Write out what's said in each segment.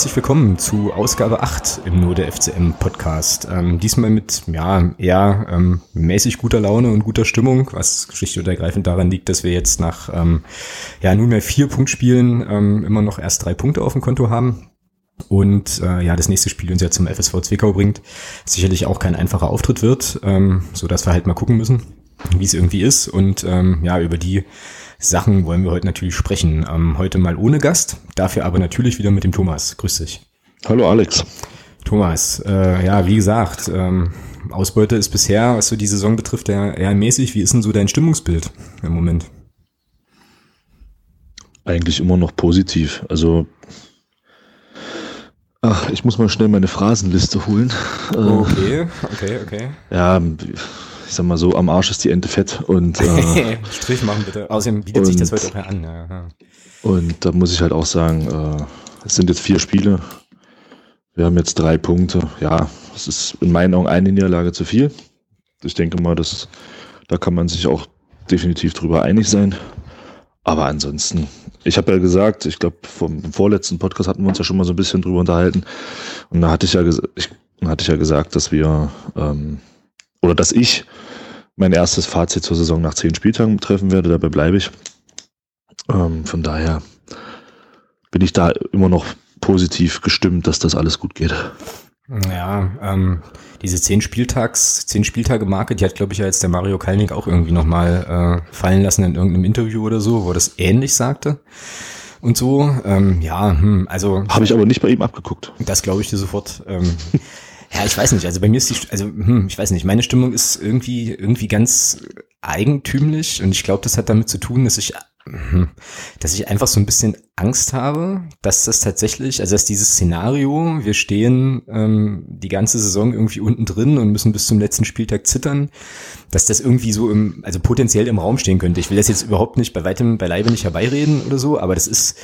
Herzlich willkommen zu Ausgabe 8 im Nur der FCM Podcast. Ähm, diesmal mit ja eher ähm, mäßig guter Laune und guter Stimmung, was schlicht und ergreifend daran liegt, dass wir jetzt nach ähm, ja nunmehr vier Punktspielen ähm, immer noch erst drei Punkte auf dem Konto haben. Und äh, ja, das nächste Spiel uns ja zum FSV Zwickau bringt, sicherlich auch kein einfacher Auftritt wird, ähm, so wir halt mal gucken müssen, wie es irgendwie ist. Und ähm, ja, über die Sachen wollen wir heute natürlich sprechen. Ähm, heute mal ohne Gast, dafür aber natürlich wieder mit dem Thomas. Grüß dich. Hallo Alex. Thomas, äh, ja, wie gesagt, ähm, Ausbeute ist bisher, was so die Saison betrifft, eher, eher mäßig. Wie ist denn so dein Stimmungsbild im Moment? Eigentlich immer noch positiv. Also, ach, ich muss mal schnell meine Phrasenliste holen. Okay, okay, okay. Ja, ich sag mal so, am Arsch ist die Ente fett und äh, Strich machen bitte. Außerdem bietet und, sich das heute auch an. Ja. Und da muss ich halt auch sagen, äh, es sind jetzt vier Spiele. Wir haben jetzt drei Punkte. Ja, es ist in meinen Augen eine Niederlage zu viel. Ich denke mal, dass, da kann man sich auch definitiv drüber einig sein. Aber ansonsten, ich habe ja gesagt, ich glaube, vom vorletzten Podcast hatten wir uns ja schon mal so ein bisschen drüber unterhalten. Und da hatte ich ja, ich, hatte ich ja gesagt, dass wir ähm, oder dass ich mein erstes Fazit zur Saison nach zehn Spieltagen treffen werde. Dabei bleibe ich. Ähm, von daher bin ich da immer noch positiv gestimmt, dass das alles gut geht. Ja, ähm, diese zehn Spieltags, zehn Spieltage Marke, die hat, glaube ich, ja jetzt der Mario Kalnick auch irgendwie nochmal äh, fallen lassen in irgendeinem Interview oder so, wo er das ähnlich sagte. Und so, ähm, ja, hm, also. Habe ich aber nicht bei ihm abgeguckt. Das glaube ich dir sofort. Ähm, Ja, ich weiß nicht. Also bei mir ist die, also hm, ich weiß nicht. Meine Stimmung ist irgendwie irgendwie ganz eigentümlich und ich glaube, das hat damit zu tun, dass ich hm, dass ich einfach so ein bisschen Angst habe, dass das tatsächlich, also dass dieses Szenario, wir stehen ähm, die ganze Saison irgendwie unten drin und müssen bis zum letzten Spieltag zittern, dass das irgendwie so im, also potenziell im Raum stehen könnte. Ich will das jetzt überhaupt nicht bei weitem beileibe nicht herbeireden oder so, aber das ist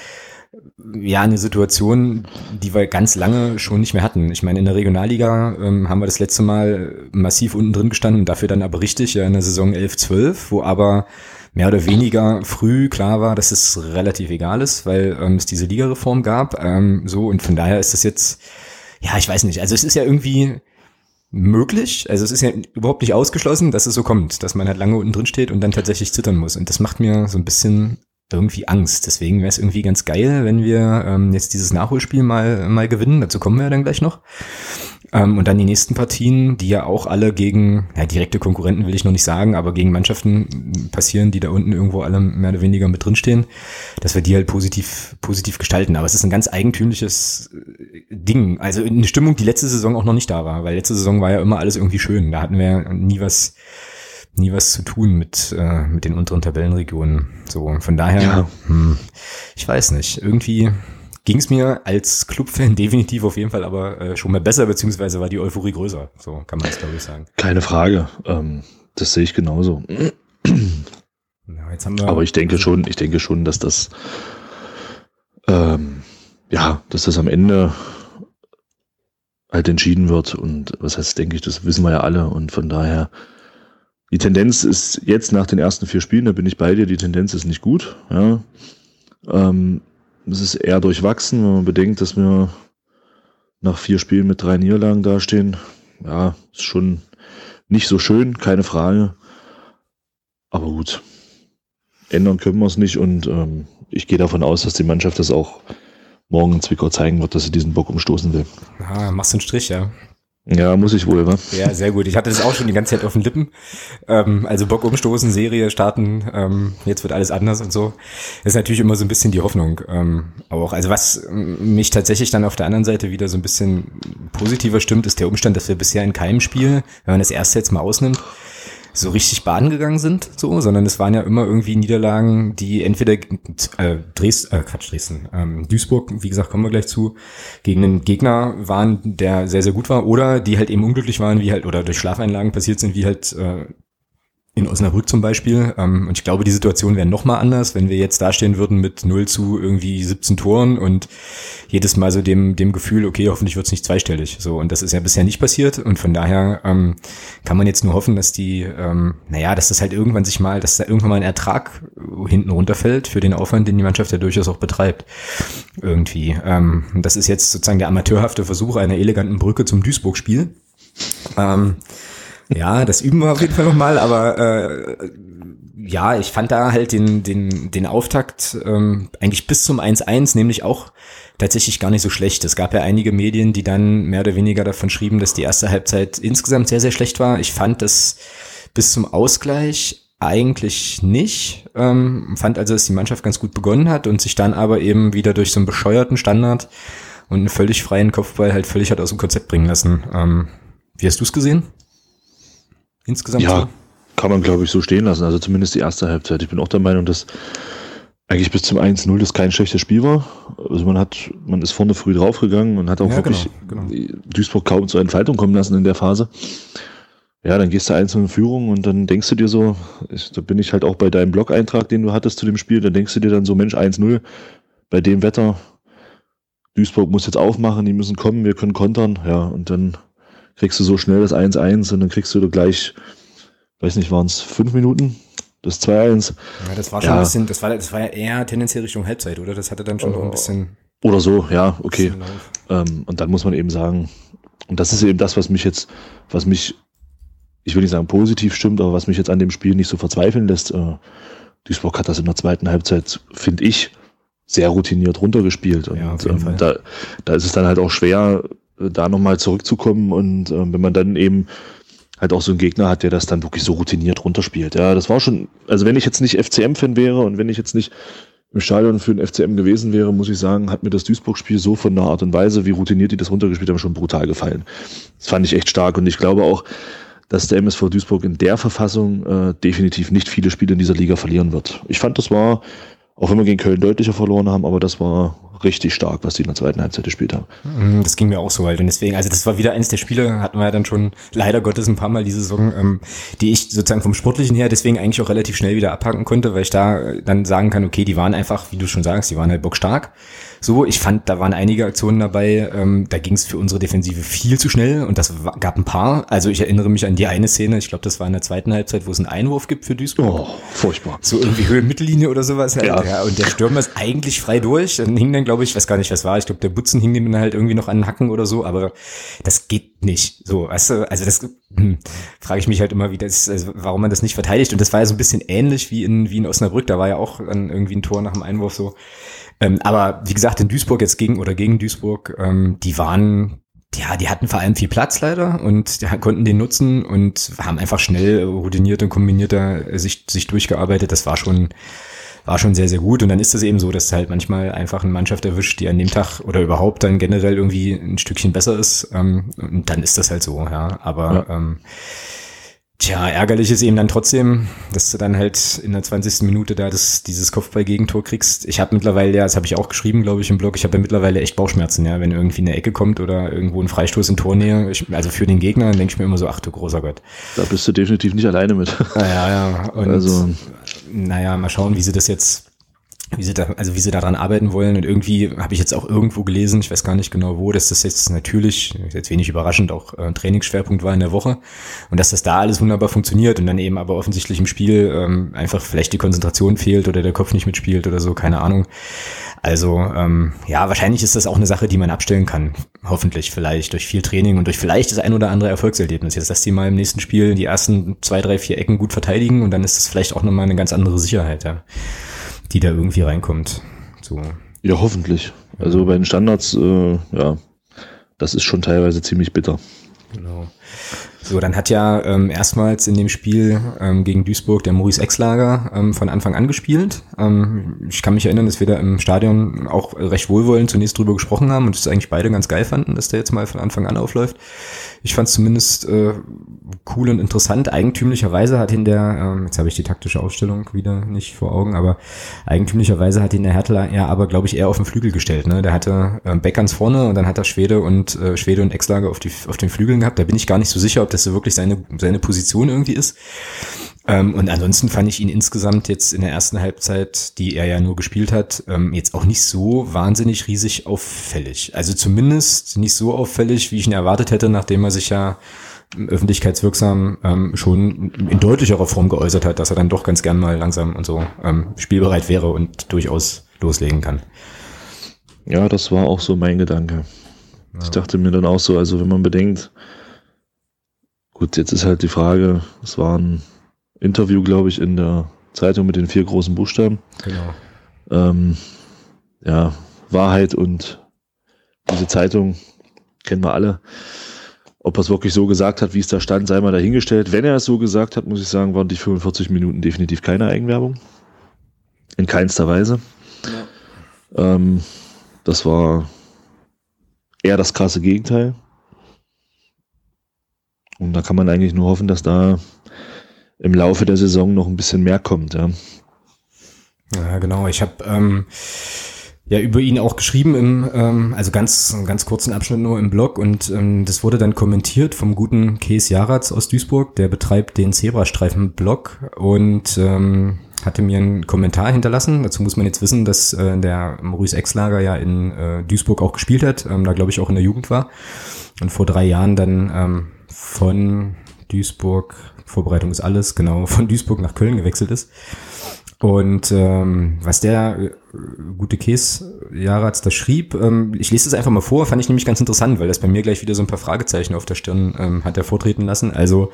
ja eine Situation, die wir ganz lange schon nicht mehr hatten. Ich meine, in der Regionalliga ähm, haben wir das letzte Mal massiv unten drin gestanden, dafür dann aber richtig ja in der Saison 11-12, wo aber mehr oder weniger früh klar war, dass es relativ egal ist, weil ähm, es diese Ligareform gab. Ähm, so und von daher ist das jetzt, ja, ich weiß nicht. Also es ist ja irgendwie möglich. Also es ist ja überhaupt nicht ausgeschlossen, dass es so kommt, dass man halt lange unten drin steht und dann tatsächlich zittern muss. Und das macht mir so ein bisschen irgendwie Angst. Deswegen wäre es irgendwie ganz geil, wenn wir ähm, jetzt dieses Nachholspiel mal, mal gewinnen. Dazu kommen wir ja dann gleich noch. Ähm, und dann die nächsten Partien, die ja auch alle gegen, ja, direkte Konkurrenten will ich noch nicht sagen, aber gegen Mannschaften passieren, die da unten irgendwo alle mehr oder weniger mit drinstehen, dass wir die halt positiv, positiv gestalten. Aber es ist ein ganz eigentümliches äh, Ding. Also eine Stimmung, die letzte Saison auch noch nicht da war, weil letzte Saison war ja immer alles irgendwie schön. Da hatten wir nie was, nie was zu tun mit, äh, mit den unteren Tabellenregionen. So, von daher, ja. hm, ich weiß nicht, irgendwie ging es mir als Clubfan definitiv auf jeden Fall aber äh, schon mal besser, beziehungsweise war die Euphorie größer. So kann man es, glaube ich, sagen. Keine Frage. Ähm, das sehe ich genauso. Ja, aber ich denke schon, ich denke schon, dass das ähm, ja, dass das am Ende halt entschieden wird. Und was heißt, denke ich, das wissen wir ja alle. Und von daher die Tendenz ist jetzt nach den ersten vier Spielen, da bin ich bei dir, die Tendenz ist nicht gut. Ja. Ähm, es ist eher durchwachsen, wenn man bedenkt, dass wir nach vier Spielen mit drei Niederlagen dastehen. Ja, ist schon nicht so schön, keine Frage. Aber gut, ändern können wir es nicht und ähm, ich gehe davon aus, dass die Mannschaft das auch morgen in Zwickau zeigen wird, dass sie diesen Bock umstoßen will. Ah, machst du einen Strich, ja. Ja, muss ich wohl, wa? Ja, sehr gut. Ich hatte das auch schon die ganze Zeit auf den Lippen. Ähm, also Bock umstoßen, Serie starten, ähm, jetzt wird alles anders und so. Das ist natürlich immer so ein bisschen die Hoffnung. Ähm, auch. Also was mich tatsächlich dann auf der anderen Seite wieder so ein bisschen positiver stimmt, ist der Umstand, dass wir bisher in keinem Spiel, wenn man das erste jetzt mal ausnimmt, so richtig baden gegangen sind, so, sondern es waren ja immer irgendwie Niederlagen, die entweder äh, Dresden, äh, Quatsch, Dresden, ähm, Duisburg, wie gesagt, kommen wir gleich zu, gegen einen Gegner waren, der sehr, sehr gut war, oder die halt eben unglücklich waren, wie halt, oder durch Schlafeinlagen passiert sind, wie halt äh, in Osnabrück zum Beispiel. Ähm, und ich glaube, die Situation wäre noch mal anders, wenn wir jetzt dastehen würden mit 0 zu irgendwie 17 Toren und jedes Mal so dem, dem Gefühl, okay, hoffentlich wird es nicht zweistellig. So, und das ist ja bisher nicht passiert. Und von daher ähm, kann man jetzt nur hoffen, dass die, ähm, naja, dass das halt irgendwann sich mal, dass da irgendwann mal ein Ertrag hinten runterfällt für den Aufwand, den die Mannschaft ja durchaus auch betreibt. Irgendwie. Ähm, und das ist jetzt sozusagen der amateurhafte Versuch einer eleganten Brücke zum Duisburg-Spiel. Ähm, ja, das üben wir auf jeden Fall nochmal, aber äh, ja, ich fand da halt den, den, den Auftakt ähm, eigentlich bis zum 1-1 nämlich auch tatsächlich gar nicht so schlecht. Es gab ja einige Medien, die dann mehr oder weniger davon schrieben, dass die erste Halbzeit insgesamt sehr, sehr schlecht war. Ich fand das bis zum Ausgleich eigentlich nicht. Ähm, fand also, dass die Mannschaft ganz gut begonnen hat und sich dann aber eben wieder durch so einen bescheuerten Standard und einen völlig freien Kopfball halt völlig hat aus dem Konzept bringen lassen. Ähm, wie hast du es gesehen? Insgesamt ja, so? kann man glaube ich so stehen lassen. Also zumindest die erste Halbzeit. Ich bin auch der Meinung, dass eigentlich bis zum 1-0 das kein schlechtes Spiel war. Also man hat, man ist vorne früh draufgegangen und hat auch ja, wirklich genau, genau. Duisburg kaum zur Entfaltung kommen lassen in der Phase. Ja, dann gehst du einzeln in Führung und dann denkst du dir so, ich, da bin ich halt auch bei deinem Blog-Eintrag, den du hattest zu dem Spiel, da denkst du dir dann so, Mensch, 1-0, bei dem Wetter, Duisburg muss jetzt aufmachen, die müssen kommen, wir können kontern, ja, und dann kriegst du so schnell das 1-1 und dann kriegst du gleich, weiß nicht, waren es fünf Minuten, das 2-1. Ja, das war schon ja. ein bisschen, das war, das war ja eher tendenziell Richtung Halbzeit, oder? Das hatte dann schon noch ein bisschen. Oder so, ja, okay. Ähm, und dann muss man eben sagen, und das ist eben das, was mich jetzt, was mich, ich will nicht sagen positiv stimmt, aber was mich jetzt an dem Spiel nicht so verzweifeln lässt. Äh, Duisburg hat das in der zweiten Halbzeit, finde ich, sehr routiniert runtergespielt. Und ja, ähm, da, da ist es dann halt auch schwer, da nochmal zurückzukommen und äh, wenn man dann eben halt auch so einen Gegner hat, der das dann wirklich so routiniert runterspielt. Ja, das war schon, also wenn ich jetzt nicht FCM-Fan wäre und wenn ich jetzt nicht im Stadion für den FCM gewesen wäre, muss ich sagen, hat mir das Duisburg-Spiel so von der Art und Weise, wie routiniert die das runtergespielt haben, schon brutal gefallen. Das fand ich echt stark und ich glaube auch, dass der MSV Duisburg in der Verfassung äh, definitiv nicht viele Spiele in dieser Liga verlieren wird. Ich fand, das war, auch wenn wir gegen Köln deutlicher verloren haben, aber das war richtig stark, was die in der zweiten Halbzeit gespielt haben. Mhm, das ging mir auch so halt. Und deswegen, also das war wieder eines der Spiele, hatten wir ja dann schon leider Gottes ein paar Mal diese Saison, ähm, die ich sozusagen vom Sportlichen her deswegen eigentlich auch relativ schnell wieder abhaken konnte, weil ich da dann sagen kann, okay, die waren einfach, wie du schon sagst, die waren halt bockstark. So, ich fand, da waren einige Aktionen dabei, ähm, da ging es für unsere Defensive viel zu schnell und das gab ein paar. Also ich erinnere mich an die eine Szene, ich glaube, das war in der zweiten Halbzeit, wo es einen Einwurf gibt für Duisburg. Oh, furchtbar. So irgendwie Höhe Mittellinie oder sowas. Halt. Ja. ja. Und der Stürmer ist eigentlich frei durch. Dann hing dann, glaube ich, weiß gar nicht, was war. Ich glaube, der Butzen hing dann halt irgendwie noch an den Hacken oder so, aber das geht nicht. So, weißt du, also das hm, frage ich mich halt immer, wie das, also warum man das nicht verteidigt. Und das war ja so ein bisschen ähnlich wie in, wie in Osnabrück. Da war ja auch dann irgendwie ein Tor nach dem Einwurf so. Ähm, aber wie gesagt, in Duisburg jetzt gegen oder gegen Duisburg, ähm, die waren, ja, die hatten vor allem viel Platz leider und die konnten den nutzen und haben einfach schnell routiniert und kombinierter sich, sich durchgearbeitet. Das war schon, war schon sehr, sehr gut. Und dann ist es eben so, dass halt manchmal einfach eine Mannschaft erwischt, die an dem Tag oder überhaupt dann generell irgendwie ein Stückchen besser ist. Ähm, und dann ist das halt so, ja. Aber ja. Ähm, Tja, ärgerlich ist eben dann trotzdem, dass du dann halt in der 20. Minute da das, dieses Kopfball-Gegentor kriegst. Ich habe mittlerweile, ja, das habe ich auch geschrieben, glaube ich, im Blog, ich habe ja mittlerweile echt Bauchschmerzen, ja, wenn irgendwie eine Ecke kommt oder irgendwo ein Freistoß in Tornähe. Ich, also für den Gegner denke ich mir immer so, ach du großer Gott. Da bist du definitiv nicht alleine mit. Naja, ja. Und, also. Naja, mal schauen, wie sie das jetzt wie sie da, also wie sie daran arbeiten wollen. Und irgendwie habe ich jetzt auch irgendwo gelesen, ich weiß gar nicht genau wo, dass das jetzt natürlich, jetzt wenig überraschend, auch äh, Trainingsschwerpunkt war in der Woche und dass das da alles wunderbar funktioniert und dann eben aber offensichtlich im Spiel ähm, einfach vielleicht die Konzentration fehlt oder der Kopf nicht mitspielt oder so, keine Ahnung. Also ähm, ja, wahrscheinlich ist das auch eine Sache, die man abstellen kann. Hoffentlich, vielleicht durch viel Training und durch vielleicht das ein oder andere Erfolgserlebnis. Jetzt, dass die mal im nächsten Spiel die ersten zwei, drei, vier Ecken gut verteidigen und dann ist das vielleicht auch nochmal eine ganz andere Sicherheit, ja die da irgendwie reinkommt. So. Ja, hoffentlich. Also bei den Standards, äh, ja, das ist schon teilweise ziemlich bitter. Genau. So, dann hat ja ähm, erstmals in dem Spiel ähm, gegen Duisburg der Maurice Exlager ähm, von Anfang an gespielt. Ähm, ich kann mich erinnern, dass wir da im Stadion auch recht wohlwollend zunächst drüber gesprochen haben und es eigentlich beide ganz geil fanden, dass der jetzt mal von Anfang an aufläuft. Ich fand es zumindest äh, cool und interessant. Eigentümlicherweise hat ihn der, ähm, jetzt habe ich die taktische Ausstellung wieder nicht vor Augen, aber eigentümlicherweise hat ihn der Hertler ja aber, glaube ich, eher auf den Flügel gestellt. Ne? Der hatte äh, Beckerns vorne und dann hat er Schwede und äh, Schwede und Exlager auf, die, auf den Flügeln gehabt. Da bin ich gar nicht so sicher, ob das so wirklich seine, seine Position irgendwie ist. Ähm, und ansonsten fand ich ihn insgesamt jetzt in der ersten Halbzeit, die er ja nur gespielt hat, ähm, jetzt auch nicht so wahnsinnig riesig auffällig. Also zumindest nicht so auffällig, wie ich ihn erwartet hätte, nachdem er sich ja öffentlichkeitswirksam ähm, schon in deutlicherer Form geäußert hat, dass er dann doch ganz gern mal langsam und so ähm, spielbereit wäre und durchaus loslegen kann. Ja, das war auch so mein Gedanke. Ja. Ich dachte mir dann auch so, also wenn man bedenkt, gut, jetzt ist halt die Frage, es war ein Interview, glaube ich, in der Zeitung mit den vier großen Buchstaben. Genau. Ähm, ja, Wahrheit und diese Zeitung kennen wir alle. Ob er es wirklich so gesagt hat, wie es da stand, sei mal dahingestellt. Wenn er es so gesagt hat, muss ich sagen, waren die 45 Minuten definitiv keine Eigenwerbung. In keinster Weise. Ja. Ähm, das war eher das krasse Gegenteil. Und da kann man eigentlich nur hoffen, dass da im Laufe der Saison noch ein bisschen mehr kommt. Ja, ja genau. Ich habe ähm, ja über ihn auch geschrieben im, ähm, also ganz ganz kurzen Abschnitt nur im Blog und ähm, das wurde dann kommentiert vom guten Kees Jaratz aus Duisburg, der betreibt den Zebrastreifen-Blog und ähm, hatte mir einen Kommentar hinterlassen. Dazu muss man jetzt wissen, dass äh, der Maurice Exlager ja in äh, Duisburg auch gespielt hat, ähm, da glaube ich auch in der Jugend war und vor drei Jahren dann ähm, von Duisburg, Vorbereitung ist alles, genau, von Duisburg nach Köln gewechselt ist. Und ähm, was der äh, gute Käse Jaratz da schrieb, ähm, ich lese das einfach mal vor, fand ich nämlich ganz interessant, weil das bei mir gleich wieder so ein paar Fragezeichen auf der Stirn ähm, hat hervortreten lassen. Also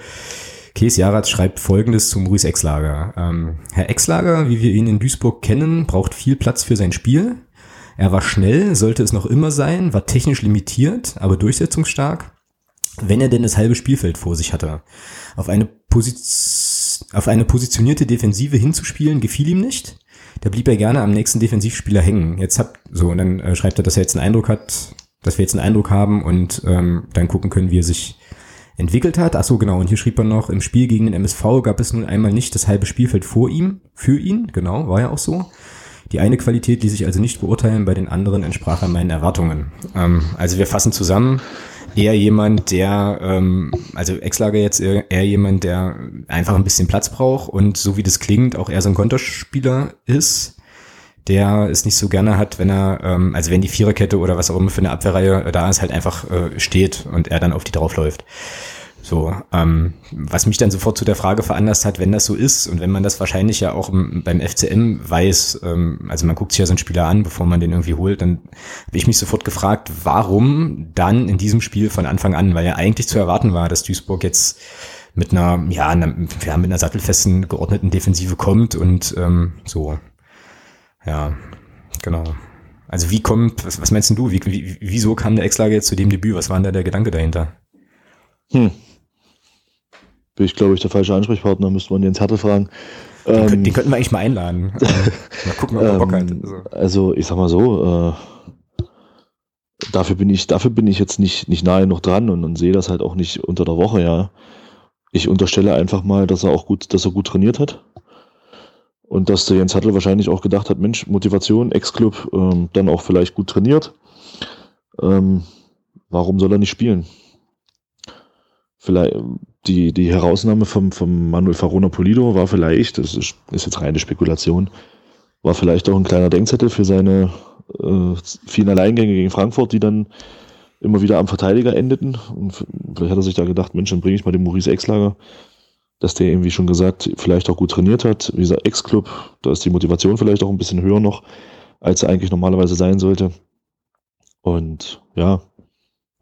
Käse Jaratz schreibt folgendes zum Maurice Exlager. Ähm, Herr Exlager, wie wir ihn in Duisburg kennen, braucht viel Platz für sein Spiel. Er war schnell, sollte es noch immer sein, war technisch limitiert, aber durchsetzungsstark wenn er denn das halbe Spielfeld vor sich hatte. Auf eine, Posiz auf eine positionierte Defensive hinzuspielen gefiel ihm nicht. Da blieb er gerne am nächsten Defensivspieler hängen. Jetzt habt so und dann äh, schreibt er, dass er jetzt einen Eindruck hat, dass wir jetzt einen Eindruck haben und ähm, dann gucken können, wie er sich entwickelt hat. Ach so, genau. Und hier schrieb er noch, im Spiel gegen den MSV gab es nun einmal nicht das halbe Spielfeld vor ihm, für ihn. Genau, war ja auch so. Die eine Qualität ließ sich also nicht beurteilen, bei den anderen entsprach er meinen Erwartungen. Ähm, also wir fassen zusammen, eher jemand, der, ähm, also Ex-Lager jetzt eher, eher, jemand, der einfach ein bisschen Platz braucht und so wie das klingt, auch eher so ein Konterspieler ist, der es nicht so gerne hat, wenn er, ähm, also wenn die Viererkette oder was auch immer für eine Abwehrreihe da ist, halt einfach äh, steht und er dann auf die draufläuft. So, ähm, was mich dann sofort zu der Frage veranlasst hat, wenn das so ist und wenn man das wahrscheinlich ja auch beim FCM weiß, ähm, also man guckt sich ja so einen Spieler an, bevor man den irgendwie holt, dann habe ich mich sofort gefragt, warum dann in diesem Spiel von Anfang an, weil ja eigentlich zu erwarten war, dass Duisburg jetzt mit einer, ja, einer, ja mit einer sattelfesten, geordneten Defensive kommt und ähm, so, ja, genau. Also wie kommt, was, was meinst du, wie, wie, wieso kam der Ex-Lager jetzt zu dem Debüt? Was war denn da der Gedanke dahinter? Hm, bin ich, glaube ich, der falsche Ansprechpartner, müsste man Jens Hertel fragen. Den, ähm, den, könnten wir eigentlich mal einladen. mal gucken, ob er Bock hat. Also. also, ich sag mal so, äh, dafür bin ich, dafür bin ich jetzt nicht, nicht nahe noch dran und, und sehe das halt auch nicht unter der Woche, ja. Ich unterstelle einfach mal, dass er auch gut, dass er gut trainiert hat. Und dass der Jens Hattel wahrscheinlich auch gedacht hat, Mensch, Motivation, Ex-Club, ähm, dann auch vielleicht gut trainiert. Ähm, warum soll er nicht spielen? Vielleicht, die, die Herausnahme vom, vom Manuel Farona Polido war vielleicht, das ist, ist jetzt reine Spekulation, war vielleicht auch ein kleiner Denkzettel für seine äh, vielen Alleingänge gegen Frankfurt, die dann immer wieder am Verteidiger endeten. Und vielleicht hat er sich da gedacht, Mensch, dann bringe ich mal den Maurice Exlager, dass der irgendwie schon gesagt, vielleicht auch gut trainiert hat. Wie gesagt, Ex-Club, da ist die Motivation vielleicht auch ein bisschen höher noch, als er eigentlich normalerweise sein sollte. Und ja,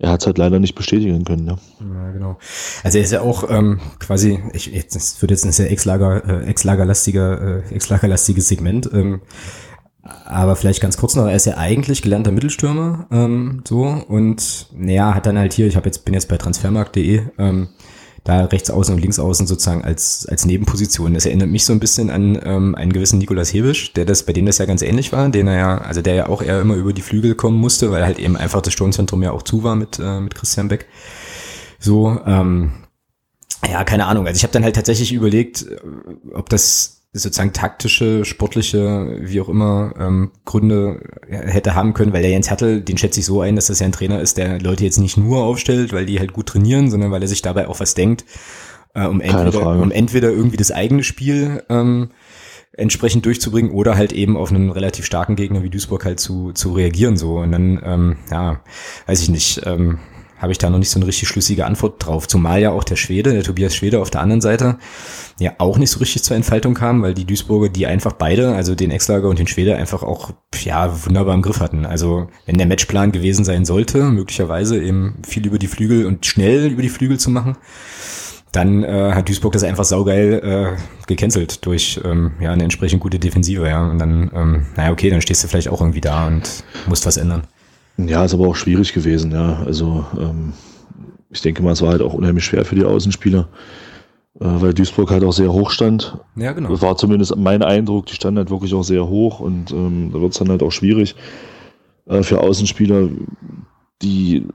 er hat es halt leider nicht bestätigen können. Ja. ja, genau. Also er ist ja auch ähm, quasi, ich, jetzt, wird jetzt ein sehr Ex-Lager, äh, Ex-Lagerlastiger, äh, Ex-Lagerlastiges Segment. Ähm, aber vielleicht ganz kurz noch, er ist ja eigentlich gelernter Mittelstürmer, ähm, so und naja, hat dann halt hier, ich habe jetzt bin jetzt bei transfermarkt.de, ähm, da rechts außen und links außen sozusagen als, als Nebenposition. Das erinnert mich so ein bisschen an ähm, einen gewissen Nikolas Hebisch, der das, bei dem das ja ganz ähnlich war, den er ja, also der ja auch eher immer über die Flügel kommen musste, weil halt eben einfach das Sturmzentrum ja auch zu war mit, äh, mit Christian Beck. So, ähm, ja, keine Ahnung. Also ich habe dann halt tatsächlich überlegt, äh, ob das sozusagen taktische, sportliche, wie auch immer, ähm, Gründe hätte haben können, weil der Jens Hertel, den schätze ich so ein, dass das ja ein Trainer ist, der Leute jetzt nicht nur aufstellt, weil die halt gut trainieren, sondern weil er sich dabei auch was denkt. äh, um, entweder, um entweder irgendwie das eigene Spiel ähm, entsprechend durchzubringen oder halt eben auf einen relativ starken Gegner wie Duisburg halt zu, zu reagieren so. Und dann, ähm, ja, weiß ich nicht, ähm, habe ich da noch nicht so eine richtig schlüssige Antwort drauf. Zumal ja auch der Schwede, der Tobias Schwede auf der anderen Seite, ja auch nicht so richtig zur Entfaltung kam, weil die Duisburger, die einfach beide, also den Exlager und den Schwede, einfach auch ja wunderbar im Griff hatten. Also wenn der Matchplan gewesen sein sollte, möglicherweise eben viel über die Flügel und schnell über die Flügel zu machen, dann äh, hat Duisburg das einfach saugeil äh, gecancelt durch ähm, ja eine entsprechend gute Defensive, ja. Und dann, ähm, naja, okay, dann stehst du vielleicht auch irgendwie da und musst was ändern. Ja, ist aber auch schwierig gewesen, ja. Also ähm, ich denke mal, es war halt auch unheimlich schwer für die Außenspieler, äh, weil Duisburg halt auch sehr hoch stand. Ja, genau. Das war zumindest mein Eindruck, die standen halt wirklich auch sehr hoch und ähm, da wird es dann halt auch schwierig äh, für Außenspieler, die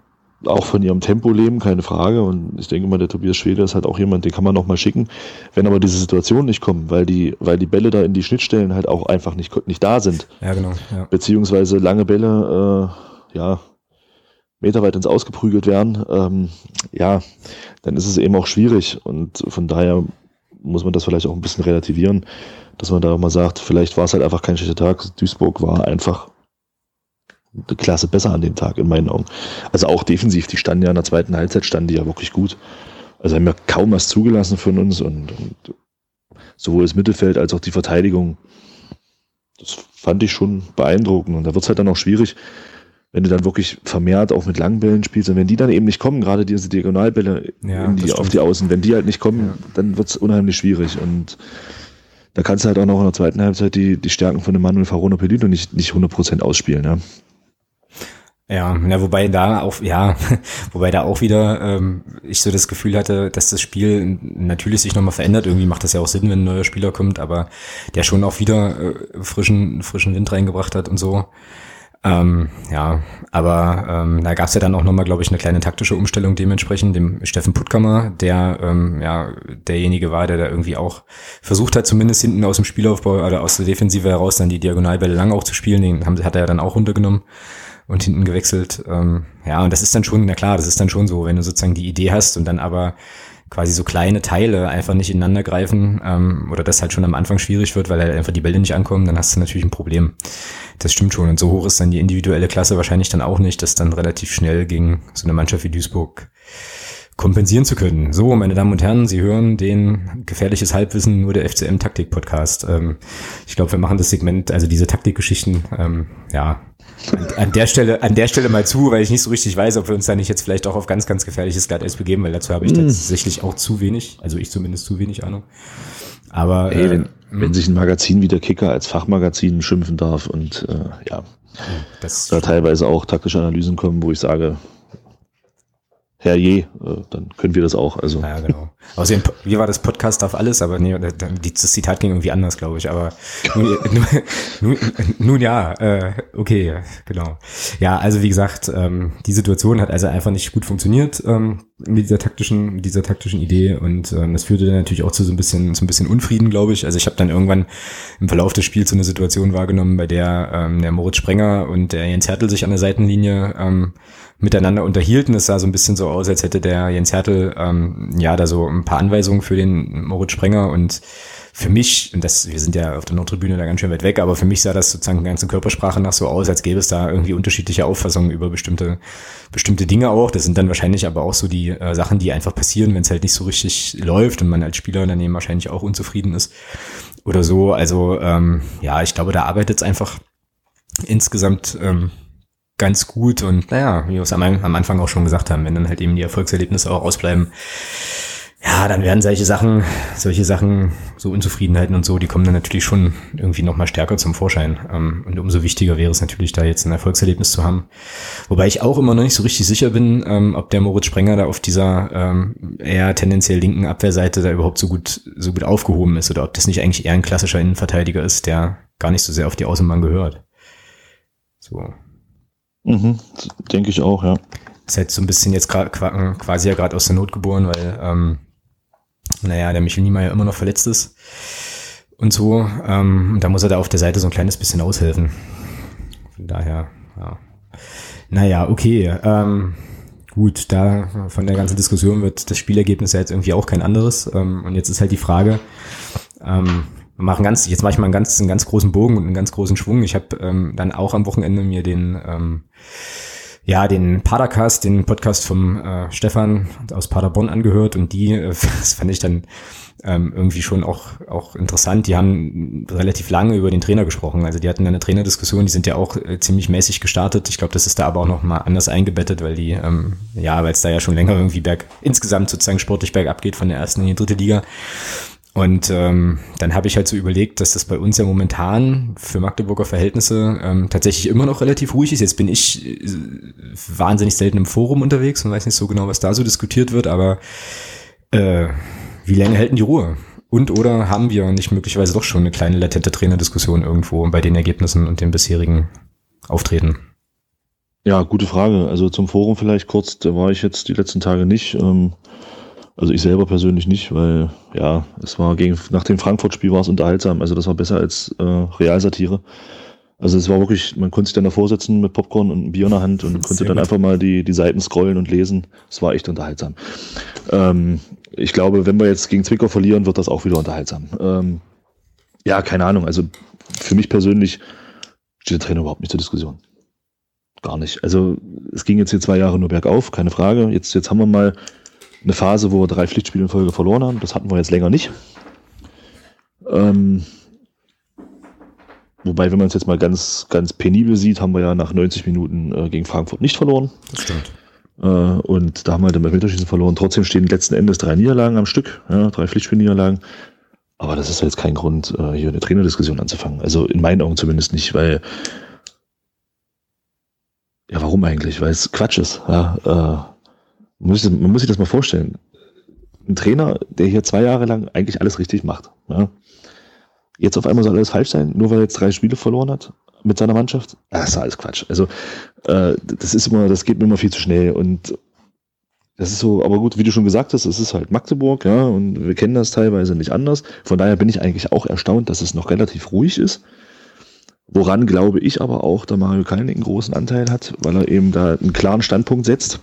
auch von ihrem Tempo leben, keine Frage. Und ich denke mal, der Tobias Schwede ist halt auch jemand, den kann man noch mal schicken. Wenn aber diese Situationen nicht kommen, weil die, weil die Bälle da in die Schnittstellen halt auch einfach nicht, nicht da sind. Ja, genau. Ja. Beziehungsweise lange Bälle, äh, ja, meterweit ins Ausgeprügelt werden, ähm, ja, dann ist es eben auch schwierig. Und von daher muss man das vielleicht auch ein bisschen relativieren, dass man da auch mal sagt, vielleicht war es halt einfach kein schlechter Tag. Duisburg war einfach eine Klasse besser an dem Tag, in meinen Augen. Also auch defensiv, die standen ja in der zweiten Halbzeit, standen die ja wirklich gut. Also haben ja kaum was zugelassen von uns und, und sowohl das Mittelfeld als auch die Verteidigung. Das fand ich schon beeindruckend. Und da wird es halt dann auch schwierig, wenn du dann wirklich vermehrt auch mit langen Bällen spielst. Und wenn die dann eben nicht kommen, gerade diese Diagonalbälle ja, die, auf die Außen, wenn die halt nicht kommen, ja. dann wird es unheimlich schwierig. Und da kannst du halt auch noch in der zweiten Halbzeit die, die Stärken von dem Manuel Farono Pelito nicht, nicht 100% ausspielen. Ja. Ja, ja, wobei da auch, ja, wobei da auch wieder ähm, ich so das Gefühl hatte, dass das Spiel natürlich sich nochmal verändert. Irgendwie macht das ja auch Sinn, wenn ein neuer Spieler kommt, aber der schon auch wieder äh, frischen, frischen Wind reingebracht hat und so. Ähm, ja, aber ähm, da gab es ja dann auch nochmal, glaube ich, eine kleine taktische Umstellung dementsprechend, dem Steffen Puttkammer, der ähm, ja derjenige war, der da irgendwie auch versucht hat, zumindest hinten aus dem Spielaufbau oder aus der Defensive heraus dann die Diagonalbälle lang auch zu spielen. Den haben, hat er ja dann auch runtergenommen und hinten gewechselt. Ähm, ja, und das ist dann schon, na klar, das ist dann schon so, wenn du sozusagen die Idee hast und dann aber quasi so kleine Teile einfach nicht ineinander greifen ähm, oder das halt schon am Anfang schwierig wird, weil halt einfach die Bälle nicht ankommen, dann hast du natürlich ein Problem. Das stimmt schon. Und so hoch ist dann die individuelle Klasse wahrscheinlich dann auch nicht, dass dann relativ schnell gegen so eine Mannschaft wie Duisburg kompensieren zu können. So, meine Damen und Herren, Sie hören den gefährliches Halbwissen nur der FCM Taktik Podcast. Ähm, ich glaube, wir machen das Segment, also diese Taktikgeschichten, ähm, ja, an, der Stelle, an der Stelle mal zu, weil ich nicht so richtig weiß, ob wir uns da nicht jetzt vielleicht auch auf ganz, ganz gefährliches Glatteis begeben, weil dazu habe ich mm. tatsächlich auch zu wenig, also ich zumindest zu wenig Ahnung. Aber Ey, wenn, äh, wenn sich ein Magazin wie der Kicker als Fachmagazin schimpfen darf und äh, ja, das da teilweise auch taktische Analysen kommen, wo ich sage, herrje, äh, dann können wir das auch. Also. Ja, genau. Außerdem, wie war das Podcast auf alles? Aber nee, das Zitat ging irgendwie anders, glaube ich. Aber nun, nun, nun ja, äh, okay, genau. Ja, also wie gesagt, ähm, die Situation hat also einfach nicht gut funktioniert ähm, mit dieser taktischen, mit dieser taktischen Idee und ähm, das führte dann natürlich auch zu so ein bisschen, so ein bisschen Unfrieden, glaube ich. Also ich habe dann irgendwann im Verlauf des Spiels so eine Situation wahrgenommen, bei der ähm, der Moritz Sprenger und der Jens Hertel sich an der Seitenlinie ähm, miteinander unterhielten. Es sah so ein bisschen so aus, als hätte der Jens Hertel ähm, ja da so ein paar Anweisungen für den Moritz Sprenger und für mich, und das, wir sind ja auf der Nordtribüne da ganz schön weit weg, aber für mich sah das sozusagen ganze Körpersprache nach so aus, als gäbe es da irgendwie unterschiedliche Auffassungen über bestimmte, bestimmte Dinge auch. Das sind dann wahrscheinlich aber auch so die äh, Sachen, die einfach passieren, wenn es halt nicht so richtig läuft und man als Spieler daneben wahrscheinlich auch unzufrieden ist oder so. Also ähm, ja, ich glaube, da arbeitet es einfach insgesamt ähm, ganz gut und naja, wie wir es am, am Anfang auch schon gesagt haben, wenn dann halt eben die Erfolgserlebnisse auch ausbleiben, ja, dann werden solche Sachen, solche Sachen, so Unzufriedenheiten und so, die kommen dann natürlich schon irgendwie nochmal stärker zum Vorschein. Ähm, und umso wichtiger wäre es natürlich, da jetzt ein Erfolgserlebnis zu haben. Wobei ich auch immer noch nicht so richtig sicher bin, ähm, ob der Moritz Sprenger da auf dieser ähm, eher tendenziell linken Abwehrseite da überhaupt so gut, so gut aufgehoben ist oder ob das nicht eigentlich eher ein klassischer Innenverteidiger ist, der gar nicht so sehr auf die Außenbahn gehört. So. Mhm, denke ich auch, ja. Ist halt so ein bisschen jetzt quasi ja gerade aus der Not geboren, weil, ähm, naja, der Michel Niemeyer immer noch verletzt ist und so. Ähm, da muss er da auf der Seite so ein kleines bisschen aushelfen. Von daher, ja. Naja, okay. Ähm, gut, da von der ganzen Diskussion wird das Spielergebnis ja jetzt irgendwie auch kein anderes. Ähm, und jetzt ist halt die Frage, ähm, machen ganz, jetzt mache ich mal einen ganz, einen ganz großen Bogen und einen ganz großen Schwung. Ich habe ähm, dann auch am Wochenende mir den ähm, ja, den Padercast, den Podcast vom äh, Stefan aus Paderborn angehört und die, äh, das fand ich dann ähm, irgendwie schon auch, auch interessant. Die haben relativ lange über den Trainer gesprochen. Also die hatten eine Trainerdiskussion, die sind ja auch äh, ziemlich mäßig gestartet. Ich glaube, das ist da aber auch noch mal anders eingebettet, weil die, ähm, ja, weil es da ja schon länger irgendwie berg, insgesamt sozusagen sportlich bergab geht von der ersten in die dritte Liga. Und ähm, dann habe ich halt so überlegt, dass das bei uns ja momentan für Magdeburger Verhältnisse ähm, tatsächlich immer noch relativ ruhig ist. Jetzt bin ich äh, wahnsinnig selten im Forum unterwegs und weiß nicht so genau, was da so diskutiert wird, aber äh, wie lange hält denn die Ruhe? Und oder haben wir nicht möglicherweise doch schon eine kleine latente Trainerdiskussion irgendwo bei den Ergebnissen und den bisherigen Auftreten? Ja, gute Frage. Also zum Forum vielleicht kurz, da war ich jetzt die letzten Tage nicht. Ähm also ich selber persönlich nicht, weil ja, es war gegen, nach dem Frankfurt-Spiel war es unterhaltsam. Also das war besser als äh, Realsatire. Also es war wirklich, man konnte sich dann davor sitzen mit Popcorn und einem Bier in der Hand und konnte dann gut. einfach mal die, die Seiten scrollen und lesen. Es war echt unterhaltsam. Ähm, ich glaube, wenn wir jetzt gegen Zwickau verlieren, wird das auch wieder unterhaltsam. Ähm, ja, keine Ahnung. Also für mich persönlich steht der Trainer überhaupt nicht zur Diskussion. Gar nicht. Also es ging jetzt hier zwei Jahre nur bergauf, keine Frage. Jetzt, jetzt haben wir mal eine Phase, wo wir drei Pflichtspiele in Folge verloren haben. Das hatten wir jetzt länger nicht. Ähm, wobei, wenn man es jetzt mal ganz, ganz penibel sieht, haben wir ja nach 90 Minuten äh, gegen Frankfurt nicht verloren. Das stimmt. Äh, und da haben wir halt im Elfmeterschießen verloren. Trotzdem stehen letzten Endes drei Niederlagen am Stück, ja, drei Pflichtspielniederlagen. Aber das ist jetzt kein Grund, äh, hier eine Trainerdiskussion anzufangen. Also in meinen Augen zumindest nicht, weil ja, warum eigentlich? Weil es Quatsch ist. Ja, äh, man muss, man muss sich das mal vorstellen. Ein Trainer, der hier zwei Jahre lang eigentlich alles richtig macht. Ja. Jetzt auf einmal soll alles falsch sein, nur weil er jetzt drei Spiele verloren hat mit seiner Mannschaft. Das ist alles Quatsch. Also äh, das ist immer, das geht mir immer viel zu schnell und das ist so, aber gut, wie du schon gesagt hast, es ist halt Magdeburg, ja, und wir kennen das teilweise nicht anders. Von daher bin ich eigentlich auch erstaunt, dass es noch relativ ruhig ist. Woran glaube ich aber auch, der Mario Kalnick einen großen Anteil hat, weil er eben da einen klaren Standpunkt setzt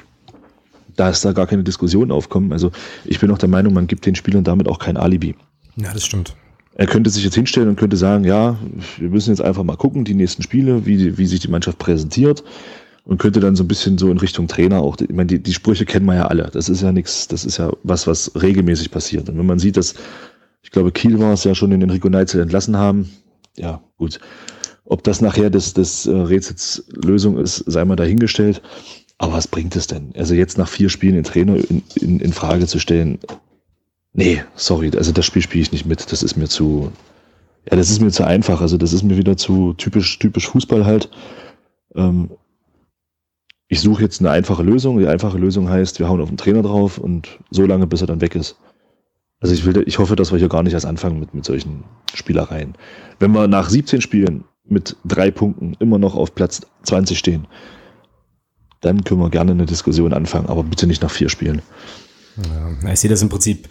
dass da gar keine Diskussion aufkommen. Also ich bin auch der Meinung, man gibt den Spielern damit auch kein Alibi. Ja, das stimmt. Er könnte sich jetzt hinstellen und könnte sagen, ja, wir müssen jetzt einfach mal gucken, die nächsten Spiele, wie, wie sich die Mannschaft präsentiert und könnte dann so ein bisschen so in Richtung Trainer auch, ich meine, die, die Sprüche kennen wir ja alle. Das ist ja nichts, das ist ja was, was regelmäßig passiert. Und wenn man sieht, dass, ich glaube, Kiel war es ja schon den Enrico Neitzel entlassen haben, ja, gut. Ob das nachher das, das äh, Rätsels Lösung ist, sei mal dahingestellt. Aber was bringt es denn? Also jetzt nach vier Spielen den Trainer in, in, in Frage zu stellen, nee, sorry, also das Spiel spiele ich nicht mit. Das ist mir zu, ja, das ist mir zu einfach. Also das ist mir wieder zu typisch, typisch Fußball halt. Ähm, ich suche jetzt eine einfache Lösung. Die einfache Lösung heißt, wir hauen auf den Trainer drauf und so lange, bis er dann weg ist. Also ich will, ich hoffe, dass wir hier gar nicht erst anfangen mit, mit solchen Spielereien. Wenn wir nach 17 Spielen mit drei Punkten immer noch auf Platz 20 stehen, dann können wir gerne eine Diskussion anfangen, aber bitte nicht nach vier Spielen. Ja, ich sehe das im Prinzip,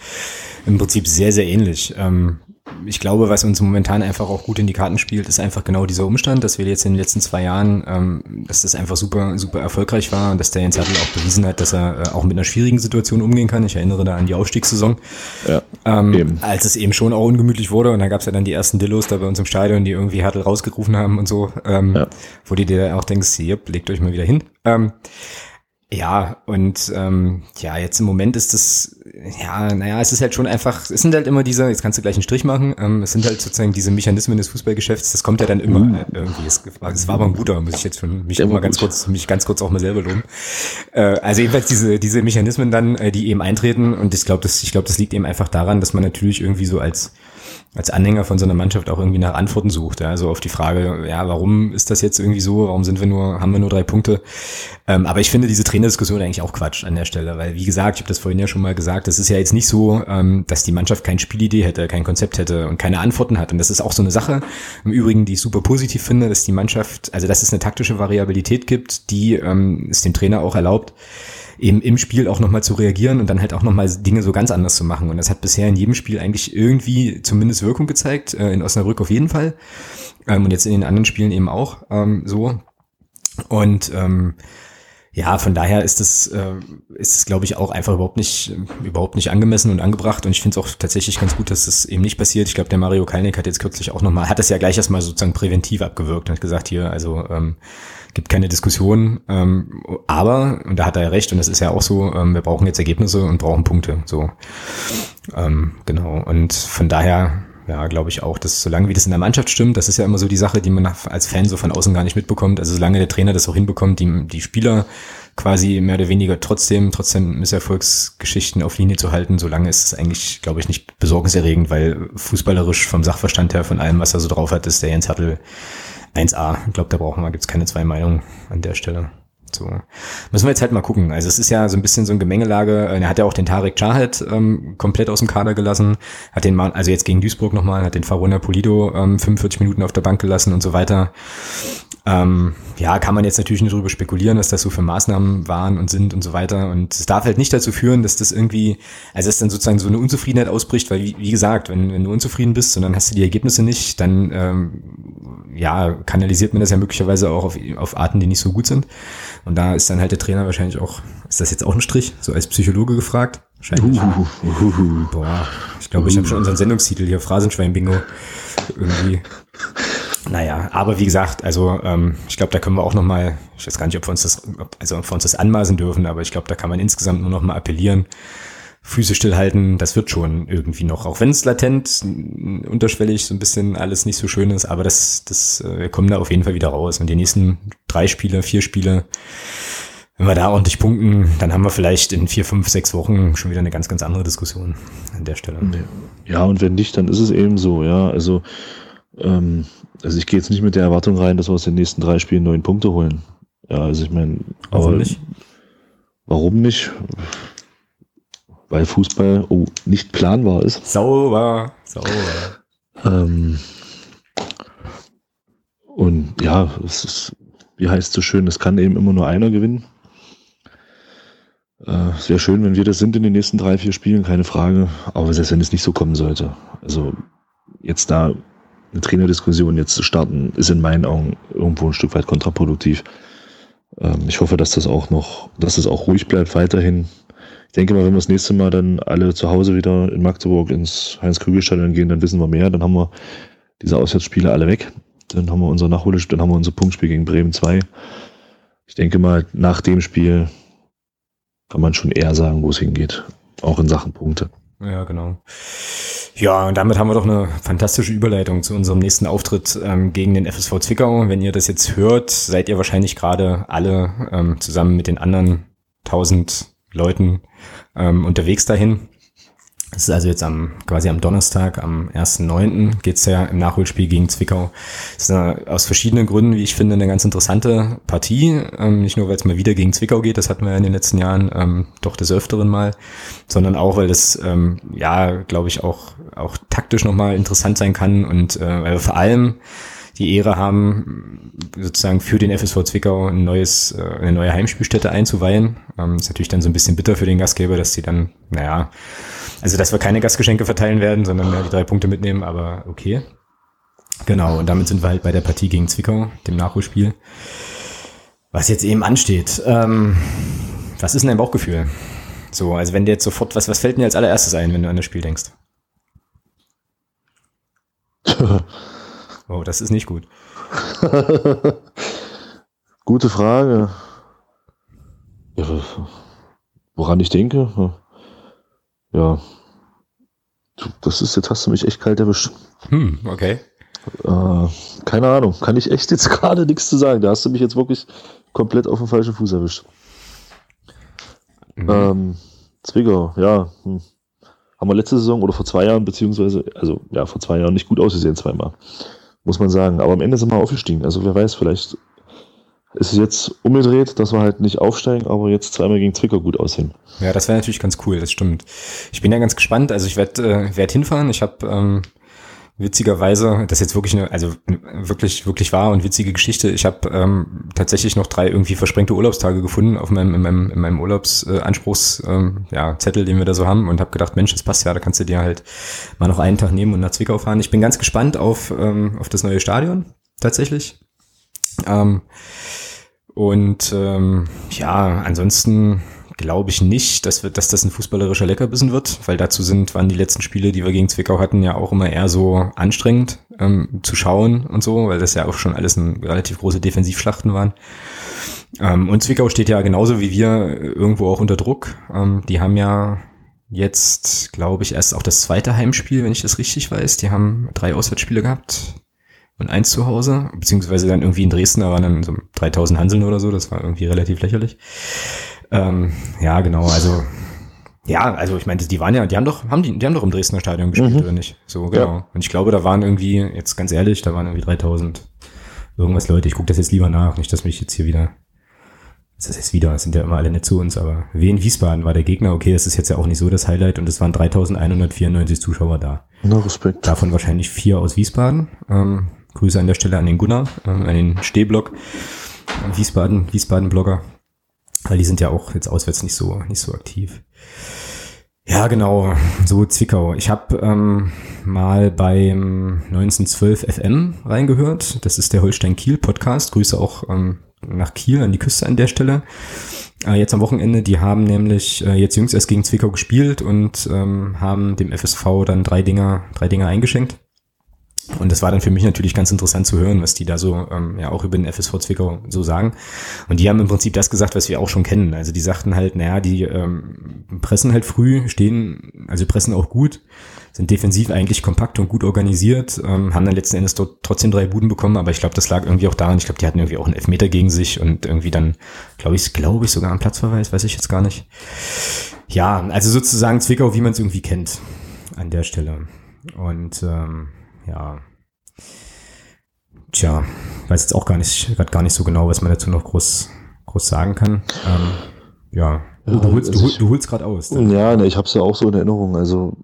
im Prinzip sehr, sehr ähnlich. Ähm, ich glaube, was uns momentan einfach auch gut in die Karten spielt, ist einfach genau dieser Umstand, dass wir jetzt in den letzten zwei Jahren, ähm, dass das einfach super, super erfolgreich war und dass der Jens Hertel auch bewiesen hat, dass er äh, auch mit einer schwierigen Situation umgehen kann. Ich erinnere da an die Aufstiegssaison, ja, ähm, als es eben schon auch ungemütlich wurde und da gab es ja dann die ersten Dillos da bei uns im Stadion, die irgendwie Hertel rausgerufen haben und so, ähm, ja. wo du dir auch denkst, hier, legt euch mal wieder hin. Ähm, ja, und ähm, ja, jetzt im Moment ist das, ja, naja, es ist halt schon einfach, es sind halt immer diese, jetzt kannst du gleich einen Strich machen, ähm, es sind halt sozusagen diese Mechanismen des Fußballgeschäfts, das kommt ja dann immer mhm. äh, irgendwie. Es, es war aber ein guter, muss ich jetzt schon mich mal ganz kurz, mich ganz kurz auch mal selber loben. Äh, also jedenfalls diese, diese Mechanismen dann, äh, die eben eintreten, und ich glaube, das, ich glaube, das liegt eben einfach daran, dass man natürlich irgendwie so als als Anhänger von so einer Mannschaft auch irgendwie nach Antworten sucht. Ja, also auf die Frage, ja, warum ist das jetzt irgendwie so? Warum sind wir nur, haben wir nur drei Punkte? Ähm, aber ich finde diese Trainerdiskussion eigentlich auch Quatsch an der Stelle, weil wie gesagt, ich habe das vorhin ja schon mal gesagt, das ist ja jetzt nicht so, ähm, dass die Mannschaft keine Spielidee hätte, kein Konzept hätte und keine Antworten hat. Und das ist auch so eine Sache, im Übrigen, die ich super positiv finde, dass die Mannschaft, also dass es eine taktische Variabilität gibt, die ähm, es dem Trainer auch erlaubt, eben im Spiel auch nochmal zu reagieren und dann halt auch nochmal Dinge so ganz anders zu machen. Und das hat bisher in jedem Spiel eigentlich irgendwie zumindest Wirkung gezeigt, äh, in Osnabrück auf jeden Fall ähm, und jetzt in den anderen Spielen eben auch ähm, so. Und ähm, Ja, von daher ist es, äh, ist es, glaube ich, auch einfach überhaupt nicht, überhaupt nicht angemessen und angebracht. Und ich finde es auch tatsächlich ganz gut, dass das eben nicht passiert. Ich glaube, der Mario Kalnick hat jetzt kürzlich auch nochmal, hat das ja gleich erstmal sozusagen präventiv abgewirkt und hat gesagt, hier, also ähm, gibt keine Diskussion. Ähm, aber, und da hat er ja recht, und das ist ja auch so, ähm, wir brauchen jetzt Ergebnisse und brauchen Punkte. So. Ähm, genau. Und von daher ja, glaube ich auch, dass solange wie das in der Mannschaft stimmt, das ist ja immer so die Sache, die man als Fan so von außen gar nicht mitbekommt. Also solange der Trainer das auch hinbekommt, die, die Spieler quasi mehr oder weniger trotzdem, trotzdem Misserfolgsgeschichten auf Linie zu halten, solange ist es eigentlich, glaube ich, nicht besorgniserregend, weil fußballerisch vom Sachverstand her, von allem, was er so drauf hat, ist der Jens Hattel 1A. Ich glaube, da brauchen wir, gibt's keine zwei Meinungen an der Stelle. So. Müssen wir jetzt halt mal gucken. Also es ist ja so ein bisschen so ein Gemengelage. Er hat ja auch den Tarek Chahed ähm, komplett aus dem Kader gelassen, hat den mal, also jetzt gegen Duisburg nochmal, hat den Farona Polido ähm, 45 Minuten auf der Bank gelassen und so weiter. Ähm, ja, kann man jetzt natürlich nicht darüber spekulieren, was das so für Maßnahmen waren und sind und so weiter. Und es darf halt nicht dazu führen, dass das irgendwie, also dass dann sozusagen so eine Unzufriedenheit ausbricht, weil wie, wie gesagt, wenn, wenn du unzufrieden bist und dann hast du die Ergebnisse nicht, dann ähm, ja, kanalisiert man das ja möglicherweise auch auf, auf Arten, die nicht so gut sind. Und da ist dann halt der Trainer wahrscheinlich auch, ist das jetzt auch ein Strich, so als Psychologe gefragt? Wahrscheinlich. Uh, uh, uh, Boah, ich glaube, ich habe schon unseren Sendungstitel hier, Phrasenschwein-Bingo. Irgendwie. Naja, aber wie gesagt, also ähm, ich glaube, da können wir auch noch mal, ich weiß gar nicht, ob wir uns das, also ob wir uns das anmaßen dürfen, aber ich glaube, da kann man insgesamt nur noch mal appellieren, Füße stillhalten, das wird schon irgendwie noch, auch wenn es latent, unterschwellig so ein bisschen alles nicht so schön ist, aber das, das, äh, wir kommen da auf jeden Fall wieder raus. Und die nächsten drei Spiele, vier Spiele, wenn wir da ordentlich punkten, dann haben wir vielleicht in vier, fünf, sechs Wochen schon wieder eine ganz, ganz andere Diskussion an der Stelle. Ja, und wenn nicht, dann ist es eben so, ja. Also, ähm, also ich gehe jetzt nicht mit der Erwartung rein, dass wir aus den nächsten drei Spielen neun Punkte holen. Ja, also ich meine, warum nicht? Warum nicht? weil Fußball oh, nicht planbar ist. Sauber, sauber. Ähm, und ja, es ist, wie heißt es so schön, es kann eben immer nur einer gewinnen. Äh, sehr schön, wenn wir das sind in den nächsten drei, vier Spielen, keine Frage. Aber selbst wenn es nicht so kommen sollte. Also jetzt da eine Trainerdiskussion jetzt zu starten, ist in meinen Augen irgendwo ein Stück weit kontraproduktiv. Ähm, ich hoffe, dass das auch noch, dass es auch ruhig bleibt weiterhin ich denke mal, wenn wir das nächste Mal dann alle zu Hause wieder in Magdeburg ins Heinz-Krügel-Stadion gehen, dann wissen wir mehr. Dann haben wir diese Auswärtsspiele alle weg. Dann haben wir unser Nachholspiel, dann haben wir unser Punktspiel gegen Bremen 2. Ich denke mal, nach dem Spiel kann man schon eher sagen, wo es hingeht. Auch in Sachen Punkte. Ja, genau. Ja, und damit haben wir doch eine fantastische Überleitung zu unserem nächsten Auftritt ähm, gegen den FSV Zwickau. Wenn ihr das jetzt hört, seid ihr wahrscheinlich gerade alle ähm, zusammen mit den anderen 1000 Leuten ähm, unterwegs dahin. Das ist also jetzt am quasi am Donnerstag, am 1.9. geht's ja im Nachholspiel gegen Zwickau. Das ist eine, aus verschiedenen Gründen, wie ich finde, eine ganz interessante Partie. Ähm, nicht nur, weil es mal wieder gegen Zwickau geht, das hatten wir ja in den letzten Jahren ähm, doch des Öfteren mal, sondern auch, weil das ähm, ja, glaube ich, auch, auch taktisch nochmal interessant sein kann und äh, weil wir vor allem die Ehre haben, sozusagen für den FSV Zwickau ein neues, äh, eine neue Heimspielstätte einzuweihen. Ähm, ist natürlich dann so ein bisschen bitter für den Gastgeber, dass die dann, naja, also dass wir keine Gastgeschenke verteilen werden, sondern ja, die drei Punkte mitnehmen, aber okay. Genau, und damit sind wir halt bei der Partie gegen Zwickau, dem Nachholspiel. Was jetzt eben ansteht. Ähm, was ist denn dein Bauchgefühl? So, also wenn dir jetzt sofort, was, was fällt dir als allererstes ein, wenn du an das Spiel denkst? Oh, das ist nicht gut. Gute Frage. Ja, woran ich denke? Ja. Das ist, jetzt hast du mich echt kalt erwischt. Hm, okay. Äh, keine Ahnung, kann ich echt jetzt gerade nichts zu sagen. Da hast du mich jetzt wirklich komplett auf den falschen Fuß erwischt. Mhm. Ähm, Zwickau, ja. Hm. Haben wir letzte Saison oder vor zwei Jahren, beziehungsweise, also ja, vor zwei Jahren nicht gut ausgesehen, zweimal muss man sagen. Aber am Ende sind wir aufgestiegen. Also wer weiß, vielleicht ist es jetzt umgedreht, dass wir halt nicht aufsteigen, aber jetzt zweimal gegen Zwickau gut aussehen. Ja, das wäre natürlich ganz cool, das stimmt. Ich bin ja ganz gespannt. Also ich werde äh, werd hinfahren. Ich habe ähm, witzigerweise, das ist jetzt wirklich eine, also wirklich, wirklich wahr und witzige Geschichte. Ich habe ähm, tatsächlich noch drei irgendwie versprengte Urlaubstage gefunden auf meinem, in meinem, in meinem Urlaubsanspruchszettel, ähm, ja, Zettel, den wir da so haben und habe gedacht, Mensch, das passt ja, da kannst du dir halt mal noch einen Tag nehmen und nach Zwickau fahren. Ich bin ganz gespannt auf, ähm, auf das neue Stadion, tatsächlich. Ähm, Und ähm, ja, ansonsten glaube ich nicht, dass, wir, dass das ein fußballerischer Leckerbissen wird, weil dazu sind, waren die letzten Spiele, die wir gegen Zwickau hatten, ja auch immer eher so anstrengend ähm, zu schauen und so, weil das ja auch schon alles ein, relativ große Defensivschlachten waren. Ähm, und Zwickau steht ja genauso wie wir irgendwo auch unter Druck. Ähm, die haben ja jetzt, glaube ich, erst auch das zweite Heimspiel, wenn ich das richtig weiß. Die haben drei Auswärtsspiele gehabt und eins zu Hause, beziehungsweise dann irgendwie in Dresden, da waren dann so 3000 Hanseln oder so, das war irgendwie relativ lächerlich. Ähm, ja, genau, also ja, also ich meine, die waren ja, die haben doch, haben die, die haben doch im Dresdner Stadion gespielt, mhm. oder nicht? So, genau. Ja. Und ich glaube, da waren irgendwie, jetzt ganz ehrlich, da waren irgendwie 3000 irgendwas Leute. Ich gucke das jetzt lieber nach, nicht, dass mich jetzt hier wieder, das ist jetzt wieder, sind ja immer alle nett zu uns, aber Wien Wiesbaden war der Gegner. Okay, das ist jetzt ja auch nicht so das Highlight und es waren 3194 Zuschauer da. Na, Respekt. Davon wahrscheinlich vier aus Wiesbaden. Ähm, Grüße an der Stelle an den Gunnar, ähm, an den Stehblock, Wiesbaden, Wiesbaden-Blogger. Weil die sind ja auch jetzt auswärts nicht so, nicht so aktiv. Ja, genau, so Zwickau. Ich habe ähm, mal beim 1912 FM reingehört. Das ist der Holstein-Kiel-Podcast. Grüße auch ähm, nach Kiel an die Küste an der Stelle. Äh, jetzt am Wochenende, die haben nämlich äh, jetzt jüngst erst gegen Zwickau gespielt und ähm, haben dem FSV dann drei Dinger, drei Dinger eingeschenkt. Und das war dann für mich natürlich ganz interessant zu hören, was die da so ähm, ja auch über den FSV Zwickau so sagen. Und die haben im Prinzip das gesagt, was wir auch schon kennen. Also die sagten halt, naja, die ähm, pressen halt früh, stehen, also pressen auch gut, sind defensiv eigentlich kompakt und gut organisiert, ähm, haben dann letzten Endes dort trotzdem drei Buden bekommen, aber ich glaube, das lag irgendwie auch daran, ich glaube, die hatten irgendwie auch einen Elfmeter gegen sich und irgendwie dann, glaube ich, glaube ich, sogar einen Platzverweis, weiß ich jetzt gar nicht. Ja, also sozusagen Zwickau, wie man es irgendwie kennt an der Stelle. Und ähm, ja. Tja, weiß jetzt auch gar nicht, gerade gar nicht so genau, was man dazu noch groß, groß sagen kann. Ähm, ja, du, du holst, also du, holst gerade aus. Dann. Ja, ne, ich habe es ja auch so in Erinnerung, also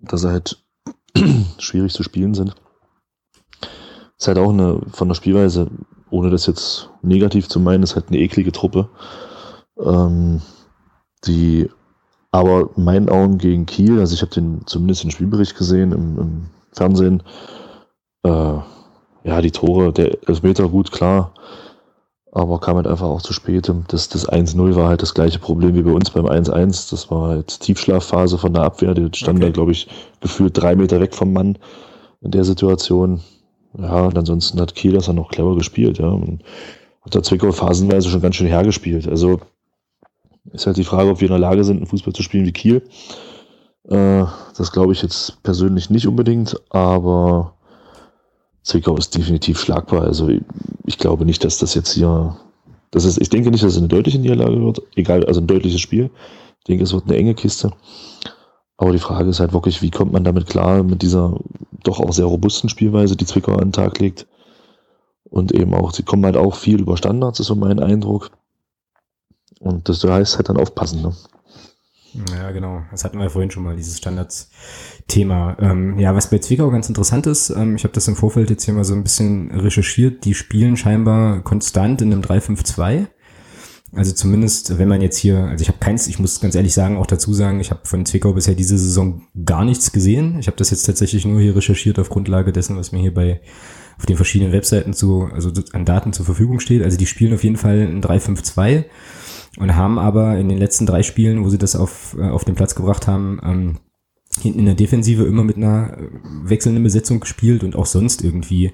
dass sie halt schwierig zu spielen sind. Ist halt auch eine, von der Spielweise, ohne das jetzt negativ zu meinen, ist halt eine eklige Truppe. Ähm, die aber in meinen Augen gegen Kiel, also ich habe den zumindest den Spielbericht gesehen im, im Fernsehen. Äh, ja, die Tore, der Elfmeter gut, klar. Aber kam halt einfach auch zu spät. Das, das 1-0 war halt das gleiche Problem wie bei uns beim 1-1. Das war halt Tiefschlafphase von der Abwehr. Die stand okay. da, glaube ich, gefühlt drei Meter weg vom Mann in der Situation. Ja, und ansonsten hat Kiel das dann noch clever gespielt, ja. Und hat der Zwickau phasenweise schon ganz schön hergespielt. Also ist halt die Frage, ob wir in der Lage sind, einen Fußball zu spielen wie Kiel. Äh, das glaube ich jetzt persönlich nicht unbedingt, aber Zwickau ist definitiv schlagbar. Also ich glaube nicht, dass das jetzt hier, das ist, ich denke nicht, dass es eine deutliche Niederlage wird, egal, also ein deutliches Spiel. Ich denke, es wird eine enge Kiste. Aber die Frage ist halt wirklich, wie kommt man damit klar, mit dieser doch auch sehr robusten Spielweise, die Zwickau an den Tag legt. Und eben auch, sie kommen halt auch viel über Standards, ist so mein Eindruck. Und das heißt halt dann aufpassen. Ne? Ja, genau. Das hatten wir vorhin schon mal, dieses Standards-Thema. Ähm, ja, was bei Zwickau ganz interessant ist, ähm, ich habe das im Vorfeld jetzt hier mal so ein bisschen recherchiert, die spielen scheinbar konstant in einem 3-5-2. Also zumindest, wenn man jetzt hier, also ich habe keins, ich muss ganz ehrlich sagen, auch dazu sagen, ich habe von Zwickau bisher diese Saison gar nichts gesehen. Ich habe das jetzt tatsächlich nur hier recherchiert auf Grundlage dessen, was mir hier bei auf den verschiedenen Webseiten zu, also an Daten zur Verfügung steht. Also die spielen auf jeden Fall ein 3-5-2 und haben aber in den letzten drei Spielen, wo sie das auf, äh, auf den Platz gebracht haben, ähm, hinten in der Defensive immer mit einer äh, wechselnden Besetzung gespielt und auch sonst irgendwie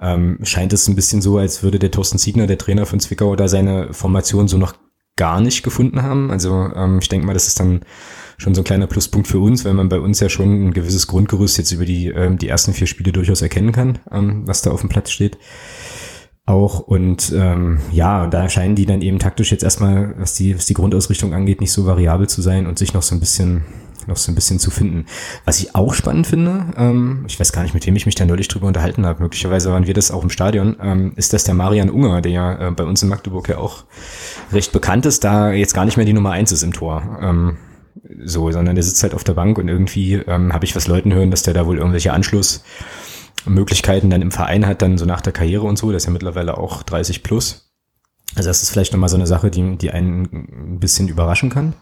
ähm, scheint es ein bisschen so, als würde der Thorsten Siegner, der Trainer von Zwickau, da seine Formation so noch gar nicht gefunden haben. Also ähm, ich denke mal, das ist dann schon so ein kleiner Pluspunkt für uns, weil man bei uns ja schon ein gewisses Grundgerüst jetzt über die, ähm, die ersten vier Spiele durchaus erkennen kann, ähm, was da auf dem Platz steht auch. Und ähm, ja, da scheinen die dann eben taktisch jetzt erstmal, was die, was die Grundausrichtung angeht, nicht so variabel zu sein und sich noch so ein bisschen noch so ein bisschen zu finden. Was ich auch spannend finde, ähm, ich weiß gar nicht, mit wem ich mich da neulich drüber unterhalten habe, möglicherweise waren wir das auch im Stadion, ähm, ist das der Marian Unger, der ja äh, bei uns in Magdeburg ja auch recht bekannt ist, da jetzt gar nicht mehr die Nummer eins ist im Tor. Ähm, so, sondern der sitzt halt auf der Bank und irgendwie ähm, habe ich was Leuten hören, dass der da wohl irgendwelche Anschluss Möglichkeiten dann im Verein hat, dann so nach der Karriere und so, das ist ja mittlerweile auch 30 plus. Also das ist vielleicht nochmal so eine Sache, die, die einen ein bisschen überraschen kann.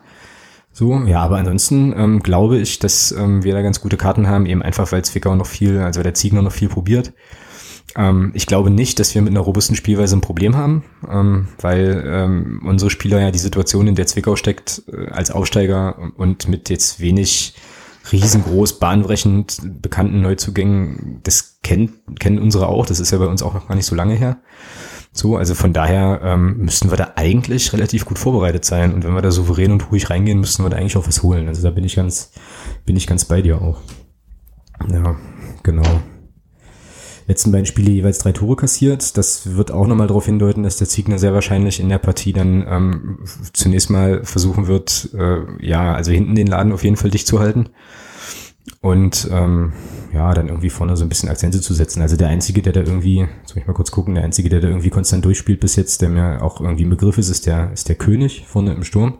So, ja, aber ansonsten ähm, glaube ich, dass ähm, wir da ganz gute Karten haben, eben einfach weil Zwickau noch viel, also der Ziegner noch viel probiert. Ähm, ich glaube nicht, dass wir mit einer robusten Spielweise ein Problem haben, ähm, weil ähm, unsere Spieler ja die Situation, in der Zwickau steckt, äh, als Aufsteiger und mit jetzt wenig riesengroß, bahnbrechend bekannten Neuzugängen, das kennt, kennen unsere auch, das ist ja bei uns auch noch gar nicht so lange her. So, also von daher ähm, müssten wir da eigentlich relativ gut vorbereitet sein. Und wenn wir da souverän und ruhig reingehen, müssten wir da eigentlich auch was holen. Also da bin ich ganz, bin ich ganz bei dir auch. Ja, genau. Letzten beiden Spiele jeweils drei Tore kassiert. Das wird auch nochmal darauf hindeuten, dass der Ziegner sehr wahrscheinlich in der Partie dann ähm, zunächst mal versuchen wird, äh, ja, also hinten den Laden auf jeden Fall dicht zu halten. Und ähm, ja, dann irgendwie vorne so ein bisschen Akzente zu setzen. Also der Einzige, der da irgendwie, soll ich mal kurz gucken, der Einzige, der da irgendwie konstant durchspielt bis jetzt, der mir auch irgendwie ein Begriff ist, ist der, ist der König vorne im Sturm.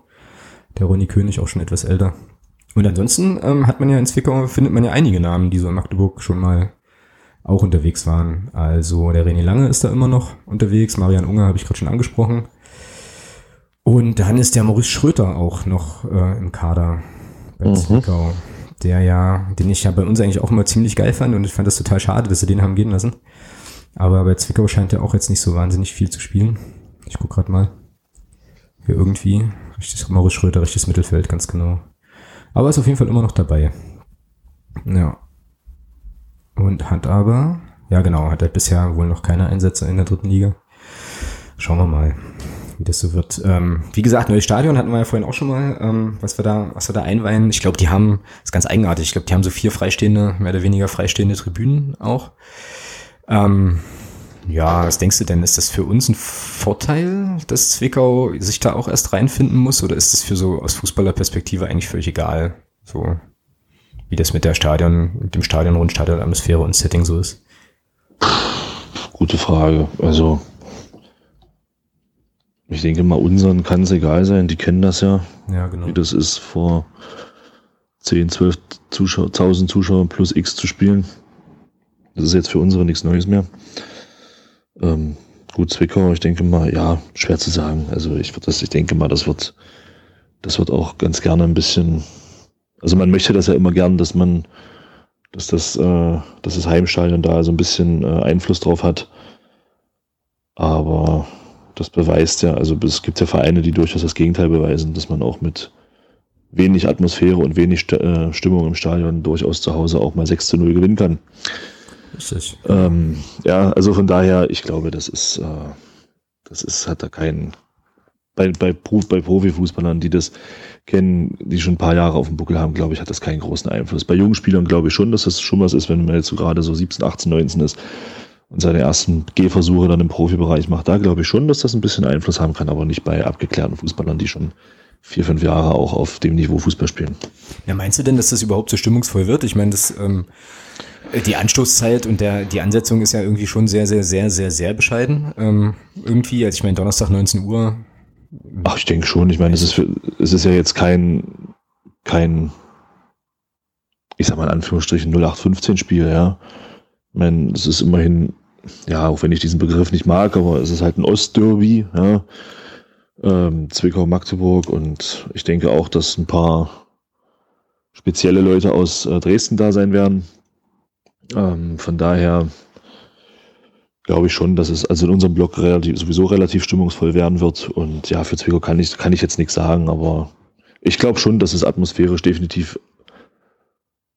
Der Ronny König, auch schon etwas älter. Und ansonsten ähm, hat man ja in Zwickau, findet man ja einige Namen, die so in Magdeburg schon mal auch unterwegs waren. Also der René Lange ist da immer noch unterwegs, Marian Unger habe ich gerade schon angesprochen. Und dann ist der Maurice Schröter auch noch äh, im Kader bei mhm. Zwickau der ja, den ich ja bei uns eigentlich auch immer ziemlich geil fand und ich fand das total schade, dass sie den haben gehen lassen. Aber bei Zwickau scheint er auch jetzt nicht so wahnsinnig viel zu spielen. Ich guck gerade mal. Hier irgendwie, richtig, Maurice Schröder, richtiges Mittelfeld, ganz genau. Aber ist auf jeden Fall immer noch dabei. Ja. Und hat aber, ja genau, hat er bisher wohl noch keine Einsätze in der dritten Liga. Schauen wir mal wie das so wird. Ähm, wie gesagt, neues Stadion hatten wir ja vorhin auch schon mal, ähm, was wir da, was wir da einweihen. Ich glaube, die haben, ist ganz eigenartig, ich glaube, die haben so vier freistehende, mehr oder weniger freistehende Tribünen auch. Ähm, ja, was denkst du denn? Ist das für uns ein Vorteil, dass Zwickau sich da auch erst reinfinden muss? Oder ist das für so aus Fußballerperspektive eigentlich völlig egal? So, wie das mit der Stadion, mit dem Stadion, Rundstadion, Atmosphäre und Setting so ist? Gute Frage. Also, ich denke mal, unseren kann es egal sein, die kennen das ja. Ja, genau. Wie das ist, vor 10, 12 Zuschauer, 1000 Zuschauern plus X zu spielen. Das ist jetzt für unsere nichts Neues mehr. Ähm, gut, Zwickau, ich denke mal, ja, schwer zu sagen. Also ich, das, ich denke mal, das wird, das wird auch ganz gerne ein bisschen, also man möchte das ja immer gern, dass man, dass das, äh, dass das Heimstadion da so ein bisschen äh, Einfluss drauf hat. Aber das beweist ja, also es gibt ja Vereine, die durchaus das Gegenteil beweisen, dass man auch mit wenig Atmosphäre und wenig äh, Stimmung im Stadion durchaus zu Hause auch mal 6 zu 0 gewinnen kann. Richtig. Ähm, ja, also von daher, ich glaube, das ist, äh, das ist, hat da keinen, bei, bei, bei Profifußballern, die das kennen, die schon ein paar Jahre auf dem Buckel haben, glaube ich, hat das keinen großen Einfluss. Bei jungen Spielern glaube ich schon, dass das schon was ist, wenn man jetzt so gerade so 17, 18, 19 ist, und seine ersten Gehversuche dann im Profibereich macht, da glaube ich schon, dass das ein bisschen Einfluss haben kann, aber nicht bei abgeklärten Fußballern, die schon vier, fünf Jahre auch auf dem Niveau Fußball spielen. Ja, meinst du denn, dass das überhaupt so stimmungsvoll wird? Ich meine, das, ähm, die Anstoßzeit und der, die Ansetzung ist ja irgendwie schon sehr, sehr, sehr, sehr, sehr bescheiden. Ähm, irgendwie, also ich meine, Donnerstag 19 Uhr. Ach, ich denke schon. Ich meine, es ist, es ist ja jetzt kein, kein, ich sag mal in Anführungsstrichen 0815 Spiel, ja. Ich meine, es ist immerhin, ja, auch wenn ich diesen Begriff nicht mag, aber es ist halt ein Ostderby, ja. Ähm, Zwickau-Magdeburg und ich denke auch, dass ein paar spezielle Leute aus äh, Dresden da sein werden. Ähm, von daher glaube ich schon, dass es also in unserem Blog relativ, sowieso relativ stimmungsvoll werden wird. Und ja, für Zwickau kann ich, kann ich jetzt nichts sagen, aber ich glaube schon, dass es atmosphärisch definitiv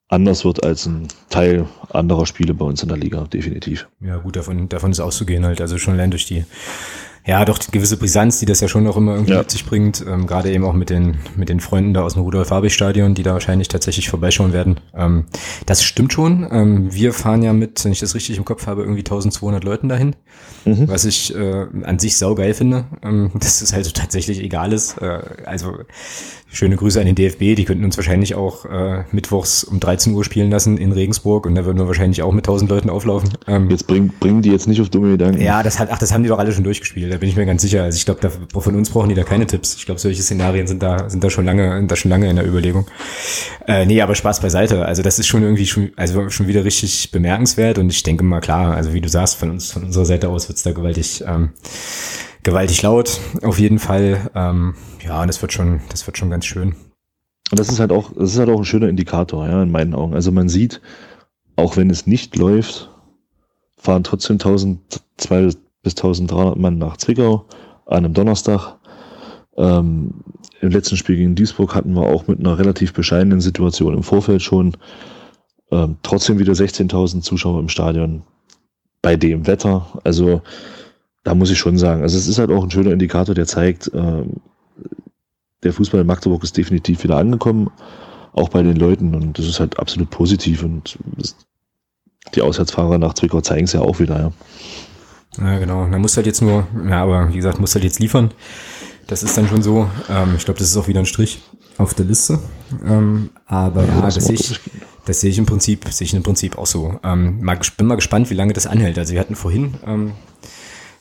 anders wird als ein Teil anderer Spiele bei uns in der Liga, definitiv. Ja, gut, davon, davon ist auszugehen halt. Also schon allein durch die ja, doch die gewisse Brisanz, die das ja schon auch immer irgendwie ja. mit sich bringt, ähm, gerade eben auch mit den, mit den Freunden da aus dem Rudolf-Habich-Stadion, die da wahrscheinlich tatsächlich vorbeischauen werden. Ähm, das stimmt schon. Ähm, wir fahren ja mit, wenn ich das richtig im Kopf habe, irgendwie 1200 Leuten dahin, mhm. was ich äh, an sich saugeil finde, ähm, dass es halt so tatsächlich egal ist. Äh, also schöne Grüße an den DFB, die könnten uns wahrscheinlich auch äh, mittwochs um 13 Uhr spielen lassen in Regensburg und da würden wir wahrscheinlich auch mit 1000 Leuten auflaufen. Ähm, jetzt bringen bringen die jetzt nicht auf dumme Gedanken. Ja, das hat, ach, das haben die doch alle schon durchgespielt da bin ich mir ganz sicher. Also ich glaube, von uns brauchen die da keine Tipps. Ich glaube, solche Szenarien sind da, sind da schon lange, sind da schon lange in der Überlegung. Äh, nee, aber Spaß beiseite. Also das ist schon irgendwie schon, also schon wieder richtig bemerkenswert und ich denke mal klar, also wie du sagst, von uns, von unserer Seite aus wird's da gewaltig, ähm, gewaltig laut. Auf jeden Fall. Ähm, ja, und das wird schon, das wird schon ganz schön. Und das ist halt auch, das ist halt auch ein schöner Indikator, ja, in meinen Augen. Also man sieht, auch wenn es nicht läuft, fahren trotzdem 1200 bis 1300 Mann nach Zwickau an einem Donnerstag. Ähm, Im letzten Spiel gegen Duisburg hatten wir auch mit einer relativ bescheidenen Situation im Vorfeld schon ähm, trotzdem wieder 16.000 Zuschauer im Stadion bei dem Wetter. Also da muss ich schon sagen, also es ist halt auch ein schöner Indikator, der zeigt, ähm, der Fußball in Magdeburg ist definitiv wieder angekommen, auch bei den Leuten und das ist halt absolut positiv und die Auswärtsfahrer nach Zwickau zeigen es ja auch wieder, ja. Ja, genau. Man muss halt jetzt nur, ja, aber wie gesagt, muss halt jetzt liefern. Das ist dann schon so. Ähm, ich glaube, das ist auch wieder ein Strich auf der Liste. Ähm, aber ja, das, das sehe ich, das sehe ich im Prinzip, sehe ich im Prinzip auch so. Ähm, mal, bin mal gespannt, wie lange das anhält. Also wir hatten vorhin, ähm,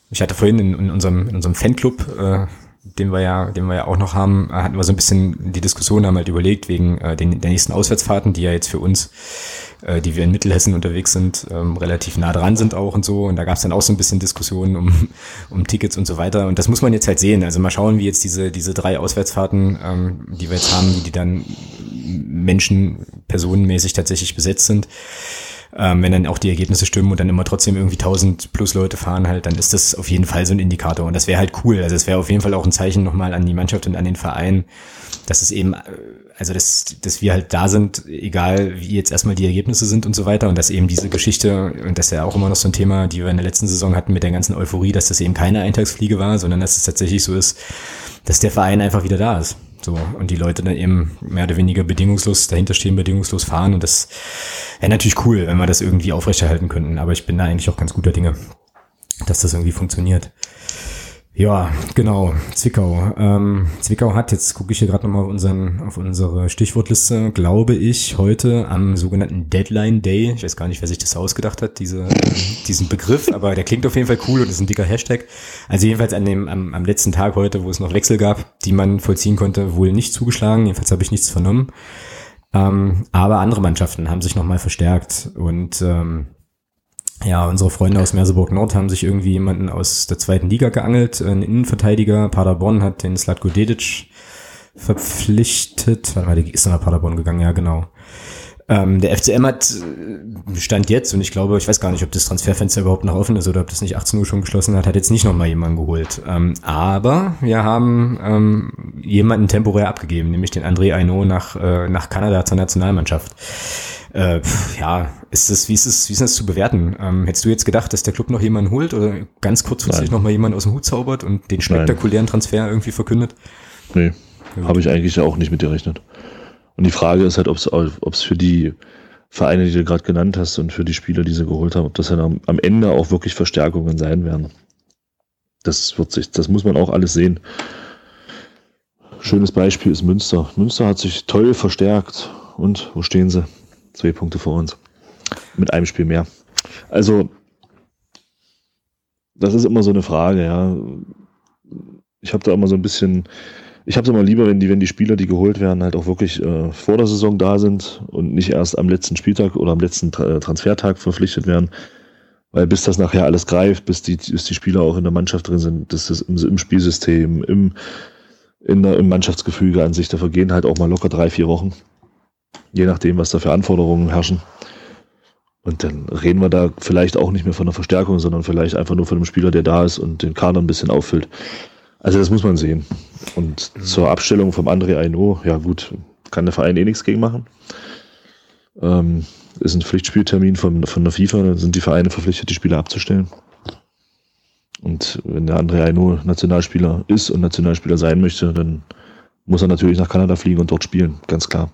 ich hatte vorhin in, in unserem, in unserem Fanclub, äh, den wir ja, den wir ja auch noch haben, hatten wir so ein bisschen die Diskussion, haben halt überlegt wegen äh, den, der nächsten Auswärtsfahrten, die ja jetzt für uns äh, die wir in Mittelhessen unterwegs sind, ähm, relativ nah dran sind auch und so. Und da gab es dann auch so ein bisschen Diskussionen um, um Tickets und so weiter. Und das muss man jetzt halt sehen. Also mal schauen, wie jetzt diese, diese drei Auswärtsfahrten, ähm, die wir jetzt haben, wie die dann Menschen, personenmäßig tatsächlich besetzt sind. Ähm, wenn dann auch die Ergebnisse stimmen und dann immer trotzdem irgendwie 1000 plus Leute fahren halt, dann ist das auf jeden Fall so ein Indikator und das wäre halt cool. Also es wäre auf jeden Fall auch ein Zeichen nochmal an die Mannschaft und an den Verein, dass es eben, äh, also dass, dass wir halt da sind, egal wie jetzt erstmal die Ergebnisse sind und so weiter und dass eben diese Geschichte, und das ist ja auch immer noch so ein Thema, die wir in der letzten Saison hatten mit der ganzen Euphorie, dass das eben keine Eintagsfliege war, sondern dass es tatsächlich so ist, dass der Verein einfach wieder da ist. So, und die Leute dann eben mehr oder weniger bedingungslos dahinter stehen, bedingungslos fahren. Und das wäre natürlich cool, wenn wir das irgendwie aufrechterhalten könnten. Aber ich bin da eigentlich auch ganz guter Dinge, dass das irgendwie funktioniert. Ja, genau. Zwickau. Ähm, Zwickau hat, jetzt gucke ich hier gerade nochmal auf, unseren, auf unsere Stichwortliste, glaube ich, heute am sogenannten Deadline Day, ich weiß gar nicht, wer sich das ausgedacht hat, diese, diesen Begriff, aber der klingt auf jeden Fall cool und ist ein dicker Hashtag. Also jedenfalls an dem, am, am letzten Tag heute, wo es noch Wechsel gab, die man vollziehen konnte, wohl nicht zugeschlagen. Jedenfalls habe ich nichts vernommen. Ähm, aber andere Mannschaften haben sich nochmal verstärkt und ähm, ja, unsere Freunde aus Merseburg Nord haben sich irgendwie jemanden aus der zweiten Liga geangelt, ein Innenverteidiger. Paderborn hat den Slatko Dedic verpflichtet. Warte mal, die ist nach Paderborn gegangen, ja, genau. Ähm, der FCM hat äh, Stand jetzt, und ich glaube, ich weiß gar nicht, ob das Transferfenster überhaupt noch offen ist oder ob das nicht 18 Uhr schon geschlossen hat, hat jetzt nicht nochmal jemanden geholt. Ähm, aber wir haben ähm, jemanden temporär abgegeben, nämlich den André Aino nach, äh, nach Kanada zur Nationalmannschaft. Äh, ja, ist das, wie ist es, wie ist das zu bewerten? Ähm, hättest du jetzt gedacht, dass der Club noch jemanden holt oder ganz kurzfristig noch mal jemanden aus dem Hut zaubert und den spektakulären Transfer irgendwie verkündet? Nee, habe ich eigentlich auch nicht mit gerechnet. Und die Frage ist halt, ob es für die Vereine, die du gerade genannt hast und für die Spieler, die sie geholt haben, ob das dann am, am Ende auch wirklich Verstärkungen sein werden. Das wird sich, das muss man auch alles sehen. Schönes Beispiel ist Münster. Münster hat sich toll verstärkt. Und wo stehen sie? Zwei Punkte vor uns. Mit einem Spiel mehr. Also, das ist immer so eine Frage, ja. Ich habe da immer so ein bisschen, ich habe es immer lieber, wenn die, wenn die Spieler, die geholt werden, halt auch wirklich äh, vor der Saison da sind und nicht erst am letzten Spieltag oder am letzten Tra Transfertag verpflichtet werden. Weil bis das nachher alles greift, bis die, bis die Spieler auch in der Mannschaft drin sind, das ist im, im Spielsystem, im, in der, im Mannschaftsgefüge an sich, da vergehen halt auch mal locker drei, vier Wochen je nachdem, was da für Anforderungen herrschen. Und dann reden wir da vielleicht auch nicht mehr von einer Verstärkung, sondern vielleicht einfach nur von einem Spieler, der da ist und den Kader ein bisschen auffüllt. Also das muss man sehen. Und mhm. zur Abstellung vom André Aino, ja gut, kann der Verein eh nichts gegen machen. Ähm, ist ein Pflichtspieltermin von, von der FIFA, dann sind die Vereine verpflichtet, die Spieler abzustellen. Und wenn der André Aino Nationalspieler ist und Nationalspieler sein möchte, dann muss er natürlich nach Kanada fliegen und dort spielen, ganz klar.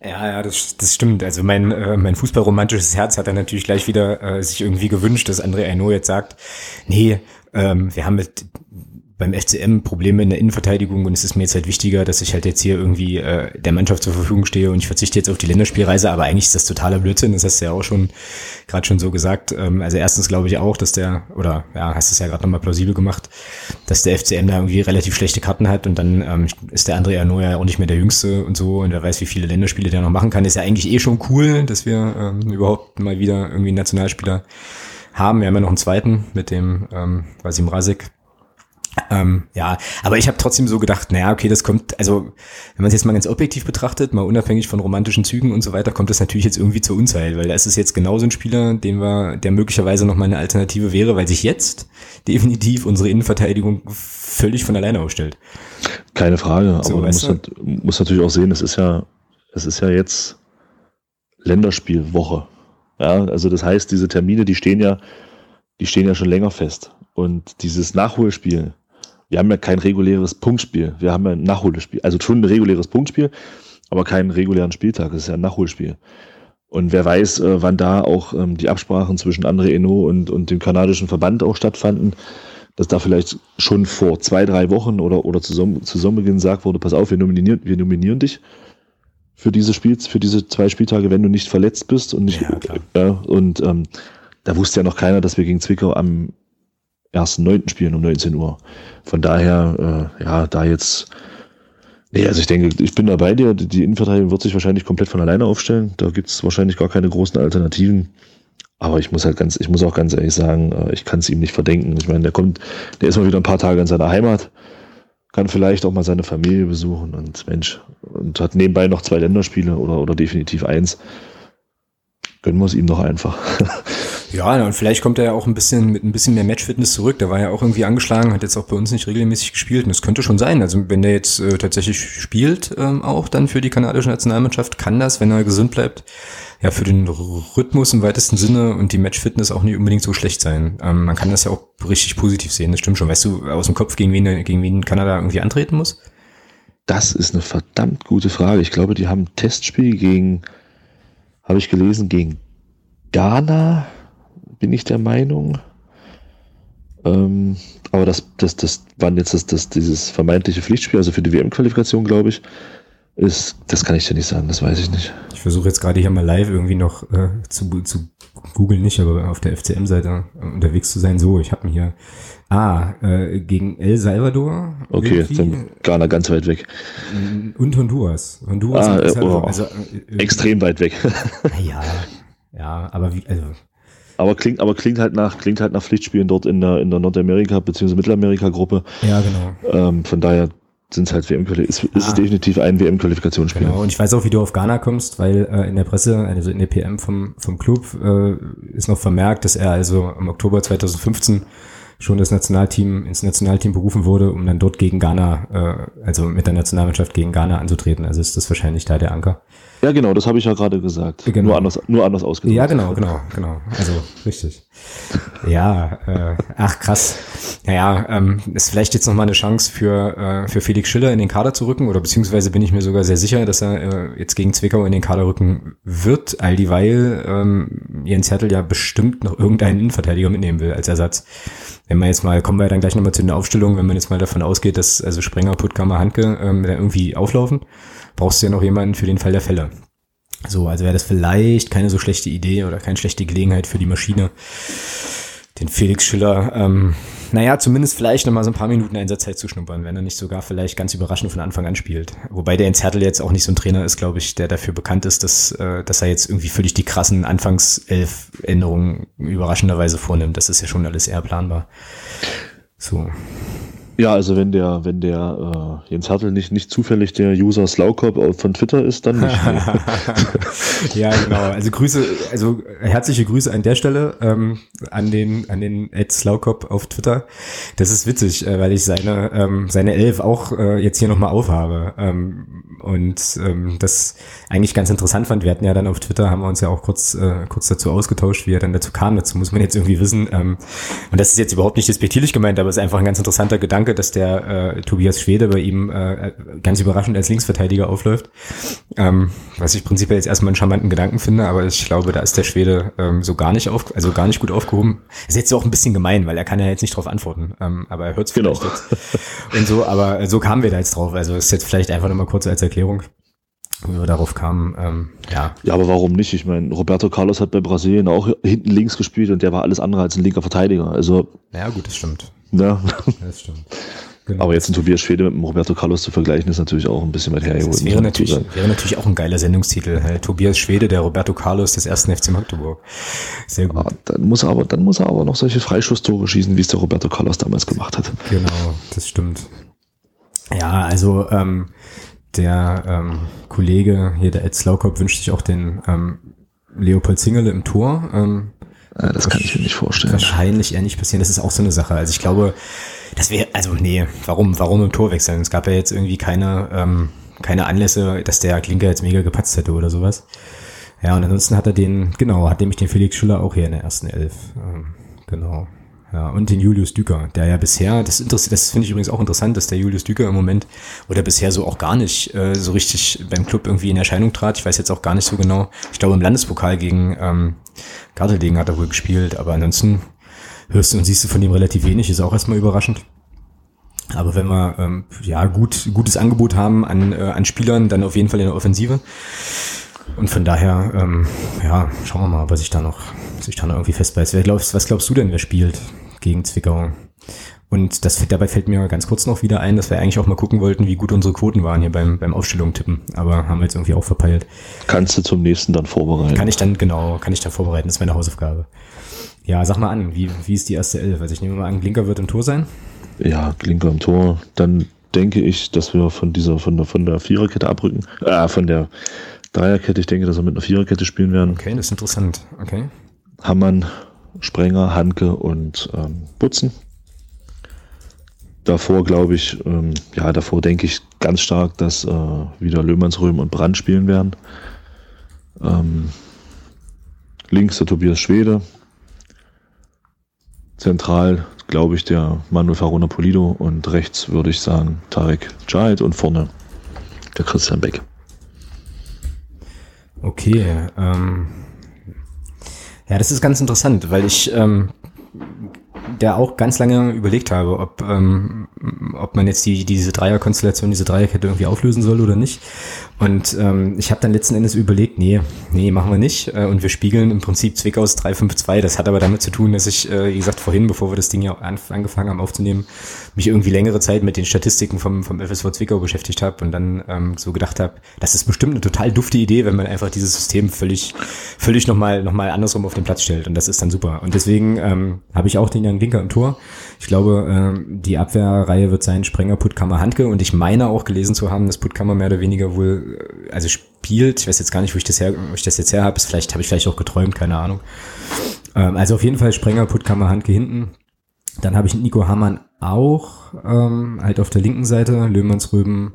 Ja, ja, das, das stimmt. Also mein, äh, mein fußballromantisches Herz hat dann natürlich gleich wieder äh, sich irgendwie gewünscht, dass André Aino jetzt sagt, nee, ähm, wir haben mit beim FCM Probleme in der Innenverteidigung und es ist mir jetzt halt wichtiger, dass ich halt jetzt hier irgendwie äh, der Mannschaft zur Verfügung stehe und ich verzichte jetzt auf die Länderspielreise, aber eigentlich ist das totaler Blödsinn, das hast du ja auch schon gerade schon so gesagt. Ähm, also erstens glaube ich auch, dass der, oder ja, hast es ja gerade nochmal plausibel gemacht, dass der FCM da irgendwie relativ schlechte Karten hat und dann ähm, ist der André Arnaud ja auch nicht mehr der Jüngste und so und wer weiß, wie viele Länderspiele der noch machen kann. Ist ja eigentlich eh schon cool, dass wir ähm, überhaupt mal wieder irgendwie einen Nationalspieler haben. Wir haben ja noch einen zweiten mit dem ähm, Vasim Rasik, Ähm, ja, aber ich habe trotzdem so gedacht, naja, okay, das kommt, also wenn man es jetzt mal ganz objektiv betrachtet, mal unabhängig von romantischen Zügen und so weiter, kommt das natürlich jetzt irgendwie zur Unzeit, weil da ist es jetzt genauso ein Spieler, den wir, der möglicherweise noch mal eine Alternative wäre, weil sich jetzt definitiv unsere Innenverteidigung völlig von alleine aufstellt. Keine Frage, so, aber man muss, halt, muss natürlich auch sehen, es ist ja, es ist ja jetzt Länderspielwoche. Ja, also das heißt, diese Termine, die stehen ja, die stehen ja schon länger fest. Und dieses Nachholspiel, wir haben ja kein reguläres Punktspiel. Wir haben ja ein Nachholspiel. Also schon ein reguläres Punktspiel, aber keinen regulären Spieltag. Das ist ja ein Nachholspiel. Und wer weiß, äh, wann da auch ähm, die Absprachen zwischen André Eno und, und dem kanadischen Verband auch stattfanden, dass da vielleicht schon vor zwei, drei Wochen oder, oder zu Saisonbeginn gesagt wurde, pass auf, wir nominieren, wir nominieren dich für diese Spiels, für diese zwei Spieltage, wenn du nicht verletzt bist und nicht, ja, äh, und ähm, da wusste ja noch keiner, dass wir gegen Zwickau am 1.9. spielen um 19 Uhr. Von daher, äh, ja, da jetzt, nee, also ich denke, ich bin da bei dir, die Innenverteidigung wird sich wahrscheinlich komplett von alleine aufstellen. Da gibt es wahrscheinlich gar keine großen Alternativen. Aber ich muss halt ganz, ich muss auch ganz ehrlich sagen, äh, ich kann es ihm nicht verdenken. Ich meine, der kommt, der ist mal wieder ein paar Tage in seiner Heimat, kann vielleicht auch mal seine Familie besuchen und Mensch, und hat nebenbei noch zwei Länderspiele oder, oder definitiv eins. Gönnen wir es ihm doch einfach. Ja, und vielleicht kommt er ja auch ein bisschen mit ein bisschen mehr Matchfitness zurück. Der war ja auch irgendwie angeschlagen, hat jetzt auch bei uns nicht regelmäßig gespielt. Und das könnte schon sein. Also wenn der jetzt äh, tatsächlich spielt, ähm, auch dann für die kanadische Nationalmannschaft, kann das, wenn er gesund bleibt, ja für den Rhythmus im weitesten Sinne und die Matchfitness auch nicht unbedingt so schlecht sein. Ähm, man kann das ja auch richtig positiv sehen. Das stimmt schon. Weißt du aus dem Kopf, gegen wen, gegen wen Kanada irgendwie antreten muss? Das ist eine verdammt gute Frage. Ich glaube, die haben ein Testspiel gegen, habe ich gelesen, gegen Ghana bin ich der Meinung. Ähm, aber das, das, das waren jetzt das, das, dieses vermeintliche Pflichtspiel, also für die WM-Qualifikation, glaube ich, ist, das kann ich dir nicht sagen, das weiß ich nicht. Ich versuche jetzt gerade hier mal live irgendwie noch äh, zu, zu googeln nicht, aber auf der FCM-Seite unterwegs zu sein. So, ich habe mir hier, ah, äh, gegen El Salvador. Okay, dann Ghana ganz weit weg. Und Honduras. Honduras ah, äh, oh, also, äh, extrem weit weg. ja, ja, aber wie, also aber klingt, aber klingt halt nach, klingt halt nach Pflichtspielen dort in der, in der Nordamerika- bzw. Mittelamerika-Gruppe. Ja, genau. Ähm, von daher sind es halt WM ist, ist ah. es definitiv ein WM-Qualifikationsspiel. Genau, und ich weiß auch, wie du auf Ghana kommst, weil äh, in der Presse, also in der PM vom, vom Club, äh, ist noch vermerkt, dass er also im Oktober 2015 schon das Nationalteam ins Nationalteam berufen wurde, um dann dort gegen Ghana, äh, also mit der Nationalmannschaft gegen Ghana anzutreten. Also ist das wahrscheinlich da der Anker. Ja, genau, das habe ich ja gerade gesagt. Genau. Nur anders, nur anders ausgedrückt. Ja, genau, genau, genau. Also richtig. Ja, äh, ach krass. Naja, ähm, ist vielleicht jetzt nochmal eine Chance für, äh, für Felix Schiller in den Kader zu rücken oder beziehungsweise bin ich mir sogar sehr sicher, dass er äh, jetzt gegen Zwickau in den Kader rücken wird, all dieweil ähm, Jens Hertel ja bestimmt noch irgendeinen Innenverteidiger mitnehmen will als Ersatz. Wenn man jetzt mal, kommen wir dann gleich nochmal zu den Aufstellungen, wenn man jetzt mal davon ausgeht, dass also Sprenger, Puttkammer, Handke ähm, da irgendwie auflaufen, brauchst du ja noch jemanden für den Fall der Fälle. So, also wäre das vielleicht keine so schlechte Idee oder keine schlechte Gelegenheit für die Maschine, den Felix Schiller, ähm, naja, zumindest vielleicht nochmal so ein paar Minuten Einsatzzeit zu schnuppern, wenn er nicht sogar vielleicht ganz überraschend von Anfang an spielt. Wobei der Jens Hertel jetzt auch nicht so ein Trainer ist, glaube ich, der dafür bekannt ist, dass, äh, dass er jetzt irgendwie völlig die krassen Anfangself-Änderungen überraschenderweise vornimmt. Das ist ja schon alles eher planbar. So. Ja, also wenn der, wenn der äh, Jens Hartl nicht, nicht zufällig der User Slaukop von Twitter ist, dann nicht. ja, genau. Also Grüße, also herzliche Grüße an der Stelle ähm, an den an den Ed Slaukop auf Twitter. Das ist witzig, äh, weil ich seine ähm, seine Elf auch äh, jetzt hier nochmal aufhabe ähm, und ähm, das eigentlich ganz interessant fand. Wir hatten ja dann auf Twitter haben wir uns ja auch kurz äh, kurz dazu ausgetauscht, wie er dann dazu kam. Dazu muss man jetzt irgendwie wissen. Ähm, und das ist jetzt überhaupt nicht despektierlich gemeint, aber es ist einfach ein ganz interessanter Gedanke Gedanke, dass der äh, Tobias Schwede bei ihm äh, ganz überraschend als Linksverteidiger aufläuft. Ähm, was ich prinzipiell jetzt erstmal einen charmanten Gedanken finde, aber ich glaube, da ist der Schwede ähm, so gar nicht auf, also gar nicht gut aufgehoben. Ist jetzt auch ein bisschen gemein, weil er kann ja jetzt nicht drauf antworten. Ähm, aber er hört es genau. vielleicht jetzt. Und so, aber so kamen wir da jetzt drauf. Also ist jetzt vielleicht einfach nochmal kurz als Erklärung wie wir darauf kamen, ähm, ja. Ja, aber warum nicht? Ich meine, Roberto Carlos hat bei Brasilien auch hinten links gespielt und der war alles andere als ein linker Verteidiger. Also. Ja, gut, das stimmt. Ja. Das stimmt. Genau. Aber jetzt ein Tobias Schwede mit dem Roberto Carlos zu vergleichen, ist natürlich auch ein bisschen weit hergeholt. Das wäre natürlich, wäre natürlich auch ein geiler Sendungstitel. Hey, Tobias Schwede, der Roberto Carlos des ersten FC Magdeburg. Sehr gut. Ja, dann muss er aber, dann muss er aber noch solche Freischusstore schießen, wie es der Roberto Carlos damals gemacht hat. Genau, das stimmt. Ja, also ähm, der ähm, Kollege hier, der Ed Slaukop, wünscht sich auch den ähm, Leopold Zingerle im Tor. Ähm, das kann ich mir nicht vorstellen. Wahrscheinlich eher nicht passieren. Das ist auch so eine Sache. Also ich glaube, das wäre, also nee, warum, warum im Tor wechseln? Es gab ja jetzt irgendwie keine, ähm, keine Anlässe, dass der Klinker jetzt mega gepatzt hätte oder sowas. Ja, und ansonsten hat er den, genau, hat nämlich den Felix Schüller auch hier in der ersten Elf. Ähm, genau. Ja, und den Julius Düker, der ja bisher, das das finde ich übrigens auch interessant, dass der Julius Düker im Moment oder bisher so auch gar nicht äh, so richtig beim Club irgendwie in Erscheinung trat. Ich weiß jetzt auch gar nicht so genau. Ich glaube im Landespokal gegen ähm, Garteldegen hat er wohl gespielt, aber ansonsten hörst du und siehst du von ihm relativ wenig, ist auch erstmal überraschend. Aber wenn wir ähm, ja gut gutes Angebot haben an, äh, an Spielern, dann auf jeden Fall in der Offensive. Und von daher, ähm, ja, schauen wir mal, was ich da noch, sich da noch irgendwie festbeißt. Wer glaubst, was glaubst du denn, wer spielt gegen Zwickau? Und das, dabei fällt mir ganz kurz noch wieder ein, dass wir eigentlich auch mal gucken wollten, wie gut unsere Quoten waren hier beim, beim Aufstellung tippen. Aber haben wir jetzt irgendwie auch verpeilt. Kannst du zum nächsten dann vorbereiten? Kann ich dann, genau, kann ich dann vorbereiten. Das ist meine Hausaufgabe. Ja, sag mal an, wie, wie ist die erste Elf? Also ich nehme mal an, Glinker wird im Tor sein. Ja, Glinker im Tor. Dann denke ich, dass wir von dieser, von der, von der Viererkette abrücken. Äh, von der Dreierkette. Ich denke, dass wir mit einer Viererkette spielen werden. Okay, das ist interessant. Okay. Hammann, Sprenger, Hanke und ähm, Butzen. Davor glaube ich, ähm, ja, davor denke ich ganz stark, dass äh, wieder Löhmannsröhm und Brand spielen werden. Ähm, links der Tobias Schwede. Zentral glaube ich der Manuel Farona Polido und rechts würde ich sagen Tarek Child und vorne der Christian Beck. Okay, ähm, ja, das ist ganz interessant, weil ich ähm, der auch ganz lange überlegt habe, ob, ähm, ob man jetzt die, diese Dreierkonstellation, diese Dreierkette irgendwie auflösen soll oder nicht. Und ähm, ich habe dann letzten Endes überlegt, nee, nee, machen wir nicht. Äh, und wir spiegeln im Prinzip Zwickau's 352. Das hat aber damit zu tun, dass ich, äh, wie gesagt, vorhin, bevor wir das Ding ja angefangen haben aufzunehmen, mich irgendwie längere Zeit mit den Statistiken vom, vom FSV Zwickau beschäftigt habe und dann ähm, so gedacht habe, das ist bestimmt eine total dufte Idee, wenn man einfach dieses System völlig, völlig nochmal noch mal andersrum auf den Platz stellt. Und das ist dann super. Und deswegen ähm, habe ich auch den Jan Linker im Tor. Ich glaube, ähm, die Abwehrreihe wird sein Sprenger, Puttkammer, Handke. Und ich meine auch gelesen zu haben, dass Puttkammer mehr oder weniger wohl, äh, also spielt. Ich weiß jetzt gar nicht, wo ich das, her, wo ich das jetzt her habe. Vielleicht habe ich vielleicht auch geträumt, keine Ahnung. Ähm, also auf jeden Fall Sprenger, Puttkammer, Handke hinten. Dann habe ich Nico Hamann auch, ähm, halt auf der linken Seite, Löhmannsröben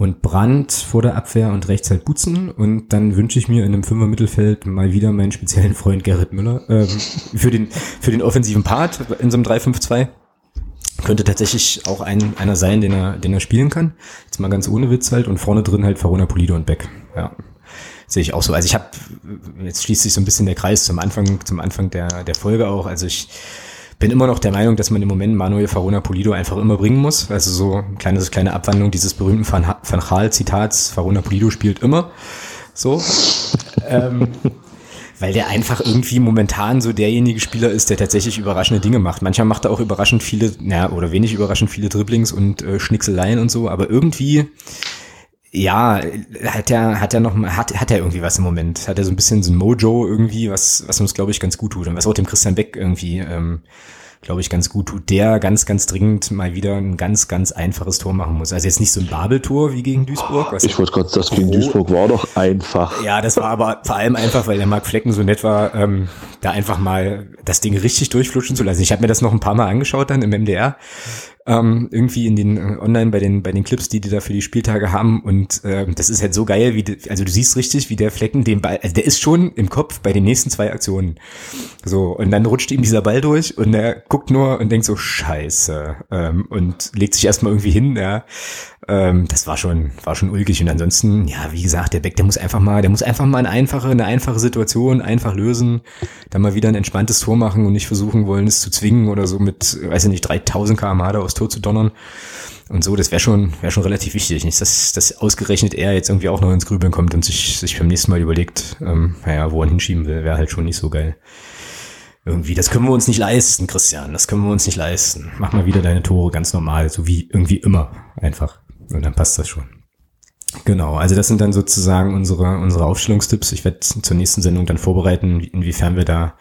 und Brandt vor der Abwehr und rechts halt Butzen. Und dann wünsche ich mir in einem Fünfer Mittelfeld mal wieder meinen speziellen Freund Gerrit Müller ähm, für, den, für den offensiven Part in so einem 3-5-2. Könnte tatsächlich auch ein, einer sein, den er, den er spielen kann. Jetzt mal ganz ohne Witz halt. Und vorne drin halt Verona Polido und Beck. Ja. Sehe ich auch so. Also ich habe, jetzt schließt sich so ein bisschen der Kreis zum Anfang, zum Anfang der, der Folge auch. Also ich bin immer noch der Meinung, dass man im Moment Manuel Farona Polido einfach immer bringen muss. Also so eine kleine, kleine Abwandlung dieses berühmten Van, Van Gaal-Zitats, Farona Polido spielt immer. So. ähm, weil der einfach irgendwie momentan so derjenige Spieler ist, der tatsächlich überraschende Dinge macht. Manchmal macht er auch überraschend viele, naja, oder wenig überraschend viele Dribblings und äh, Schnickseleien und so, aber irgendwie ja, hat er, hat er noch, hat, hat er irgendwie was im Moment? Hat er so ein bisschen so ein Mojo irgendwie, was, was uns, glaube ich, ganz gut tut und was auch dem Christian Beck irgendwie, ähm, glaube ich, ganz gut tut, der ganz, ganz dringend mal wieder ein ganz, ganz einfaches Tor machen muss. Also jetzt nicht so ein Babeltor wie gegen Duisburg. ich wollte gerade, das gegen Duisburg war doch einfach. Ja, das war aber vor allem einfach, weil der Marc Flecken so nett war, ähm, da einfach mal das Ding richtig durchflutschen zu lassen. Ich habe mir das noch ein paar Mal angeschaut dann im MDR ähm, irgendwie in den äh, online bei den bei den Clips, die die da für die Spieltage haben und äh, das ist halt so geil, wie also du siehst richtig, wie der Flecken den Ball, also der ist schon im Kopf bei den nächsten zwei Aktionen. So und dann rutscht ihm dieser Ball durch und er guckt nur und denkt so Scheiße ähm, und legt sich erstmal irgendwie hin, ja. Ähm, das war schon war schon ulkig und ansonsten ja, wie gesagt, der Beck, der muss einfach mal, der muss einfach mal eine einfache eine einfache Situation einfach lösen, dann mal wieder ein entspanntes Tor machen und nicht versuchen wollen, es zu zwingen oder so mit weiß ich nicht 3000 km/h da aufs Tor zu donnern. Und so, das wäre schon, wäre schon relativ wichtig. Nicht, dass, dass ausgerechnet er jetzt irgendwie auch noch ins Grübeln kommt und sich, sich beim nächsten Mal überlegt, ähm, naja, wo er hinschieben will, wäre halt schon nicht so geil. irgendwie, das können wir uns nicht leisten, Christian, das können wir uns nicht leisten. Mach mal wieder deine Tore ganz normal, so wie irgendwie immer einfach. Und dann passt das schon. Genau, also das sind dann sozusagen unsere, unsere Aufstellungstipps. Ich werde zur nächsten Sendung dann vorbereiten, inwiefern wir da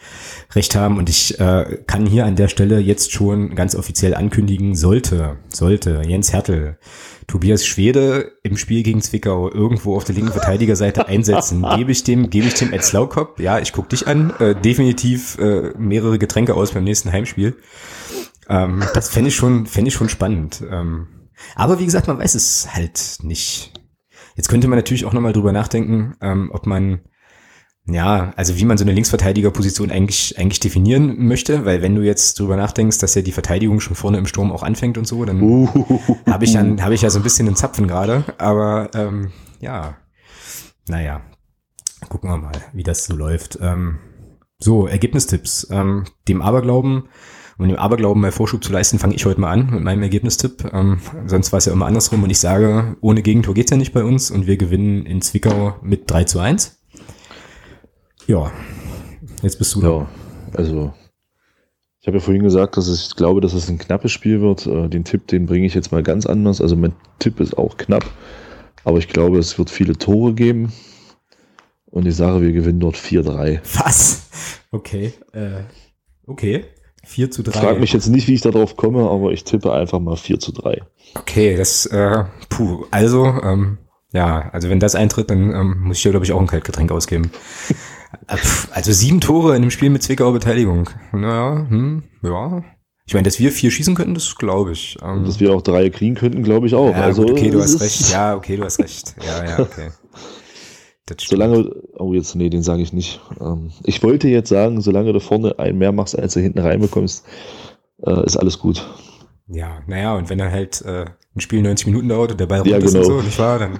recht haben. Und ich äh, kann hier an der Stelle jetzt schon ganz offiziell ankündigen, sollte, sollte Jens Hertel Tobias Schwede im Spiel gegen Zwickau irgendwo auf der linken Verteidigerseite einsetzen, gebe ich dem, gebe ich dem als Laukop, ja, ich guck dich an, äh, definitiv äh, mehrere Getränke aus beim nächsten Heimspiel. Ähm, das fände ich schon, fände ich schon spannend. Ähm, aber wie gesagt, man weiß es halt nicht. Jetzt könnte man natürlich auch nochmal drüber nachdenken, ähm, ob man, ja, also wie man so eine Linksverteidigerposition eigentlich, eigentlich definieren möchte, weil wenn du jetzt drüber nachdenkst, dass ja die Verteidigung schon vorne im Sturm auch anfängt und so, dann uh. habe ich, dann hab ich ja so ein bisschen den Zapfen gerade. Aber ähm, ja, naja, gucken wir mal, wie das so läuft. Ähm, so, Ergebnistipps. Ähm, dem Aberglauben um dem Aberglauben mal Vorschub zu leisten, fange ich heute mal an mit meinem Ergebnistipp. Ähm, sonst war es ja immer andersrum und ich sage, ohne Gegentor geht's ja nicht bei uns und wir gewinnen in Zwickau mit 3 zu 1. Ja, jetzt bist du. Ja, also ich habe ja vorhin gesagt, dass ich glaube, dass es ein knappes Spiel wird. Äh, den Tipp, den bringe ich jetzt mal ganz anders. Also mein Tipp ist auch knapp, aber ich glaube, es wird viele Tore geben. Und ich sage, wir gewinnen dort 4-3. Was? Okay. Äh, okay. 4 zu 3. Frag mich jetzt nicht, wie ich darauf komme, aber ich tippe einfach mal 4 zu 3. Okay, das, äh, puh, also, ähm, ja, also wenn das eintritt, dann ähm, muss ich ja, glaube ich, auch ein Kaltgetränk ausgeben. Äh, also sieben Tore in einem Spiel mit Zwickauer Beteiligung. Naja, hm, ja. Ich meine, dass wir vier schießen könnten, das glaube ich. Ähm, dass wir auch drei kriegen könnten, glaube ich auch. Ja, also, gut, okay, du hast recht. Ja, okay, du hast recht. Ja, ja, okay. Solange, oh jetzt, nee, den sage ich nicht. Ähm, ich wollte jetzt sagen, solange du vorne einen mehr machst, als du hinten reinbekommst, äh, ist alles gut. Ja, naja, und wenn dann halt äh, ein Spiel 90 Minuten dauert und der Ball ja, genau. ist und so, nicht wahr, dann